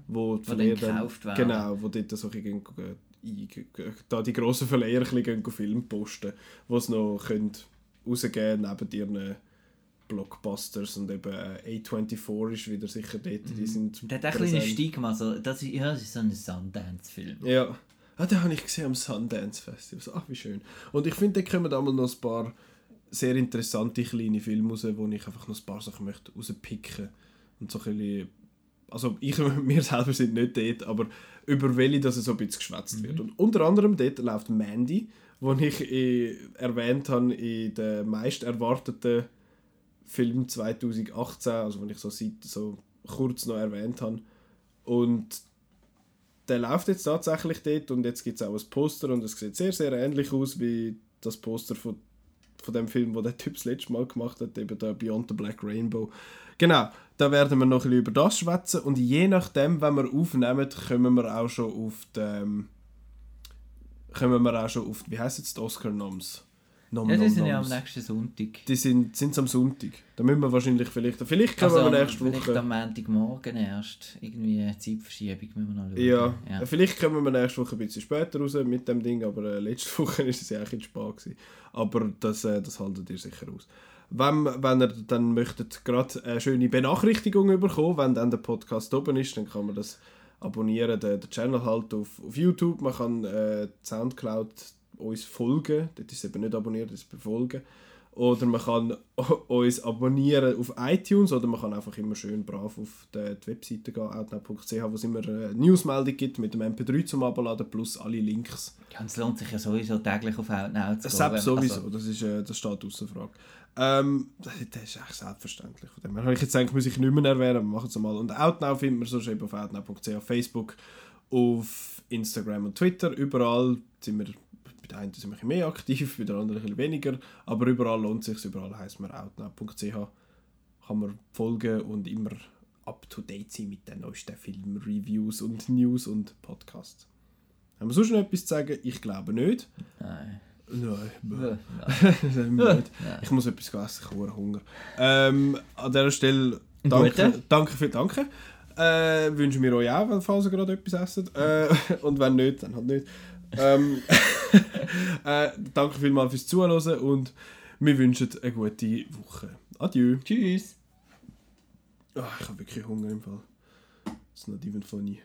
Wo, die Mhm. dann Verleiher gekauft werden. Genau, wo dort solche gehen, da die grossen Verleiher ein bisschen Filme posten, die es noch können rausgeben neben ihren Blockbusters und eben äh, A24 ist wieder sicher dort, die sind Der hat ein kleines präsent. Stigma, so, das, ist, ja, das ist so ein Sundance-Film. Ja. Ah, den habe ich gesehen am Sundance Festival. So, Ach, wie schön. Und ich finde, da kommen einmal noch ein paar sehr interessante kleine Filme raus, wo ich einfach noch ein paar Sachen möchte rauspicken und so ein bisschen, also ich wir selber sind nicht dort, aber über welche dass es so ein bisschen geschwätzt wird. Und unter anderem dort läuft Mandy, wo ich eh erwähnt habe in der meist erwarteten Film 2018, also wenn ich so, seit, so kurz noch erwähnt habe. Und der läuft jetzt tatsächlich dort und jetzt gibt es auch ein Poster und es sieht sehr, sehr ähnlich aus wie das Poster von, von dem Film, wo der Typ das letzte Mal gemacht hat, eben der Beyond the Black Rainbow. Genau, da werden wir noch ein bisschen über das schwätzen und je nachdem, wenn wir aufnehmen, kommen wir auch schon auf die, kommen wir auch schon auf, wie heisst jetzt die Oscar-Noms? Nom, Ja, die nom, sind ja am noms. nächsten Sonntag. Die sind sind's am Sonntag. Da müssen wir wahrscheinlich vielleicht, vielleicht können Also, wir nächste vielleicht Woche... am Montagmorgen erst. Irgendwie eine Zeitverschiebung müssen wir noch schauen. Ja, ja. vielleicht kommen wir nächste Woche ein bisschen später raus mit dem Ding, aber äh, letzte Woche ist es ja eigentlich spät gewesen. Aber das, äh, das haltet ihr sicher aus. Wenn, wenn ihr dann möchtet gerade eine schöne Benachrichtigung bekommen, wenn dann der Podcast oben ist, dann kann man das abonnieren, den, den Channel halt auf, auf YouTube. Man kann äh, Soundcloud uns folgen, dort ist es eben nicht abonniert, das ist befolgen. Oder man kann uns abonnieren auf iTunes oder man kann einfach immer schön brav auf die, die Webseite gehen, outnow.ch, wo es immer eine Newsmeldung gibt mit dem MP3 zum Abladen plus alle Links. Ja, und es lohnt sich ja sowieso täglich auf Outnow zu gehen. sowieso, Also, das, ist, äh, das steht außer Frage. Ähm, das, ist echt selbstverständlich. Von dem habe ich jetzt gedacht, muss ich nicht mehr erwähnen, aber machen es mal. Und Outnow findet man sonst eben auf outnow.ch, auf Facebook, auf Instagram und Twitter. Überall sind wir, bei den einen sind wir ein bisschen mehr aktiv, bei den anderen ein bisschen weniger. Aber überall lohnt es sich, überall heisst man outnow.ch. Kann man folgen und immer up to date sein mit den neuesten Filmreviews und News und Podcasts. Haben wir sonst noch etwas zu sagen? Ich glaube nicht. nein. Nein, nicht. Ja. Ich muss etwas essen, ich habe Hunger. Ähm, an dieser Stelle danke, guten. danke für Danke. Äh, wünschen wir euch auch, wenn- falls ihr gerade etwas essen. Äh, und wenn nicht, dann halt nicht. Ähm, äh, danke vielmals fürs Zuhören und wir wünschen eine gute Woche. Adieu. Tschüss. Ah, ich habe wirklich Hunger im Fall. It's not even funny.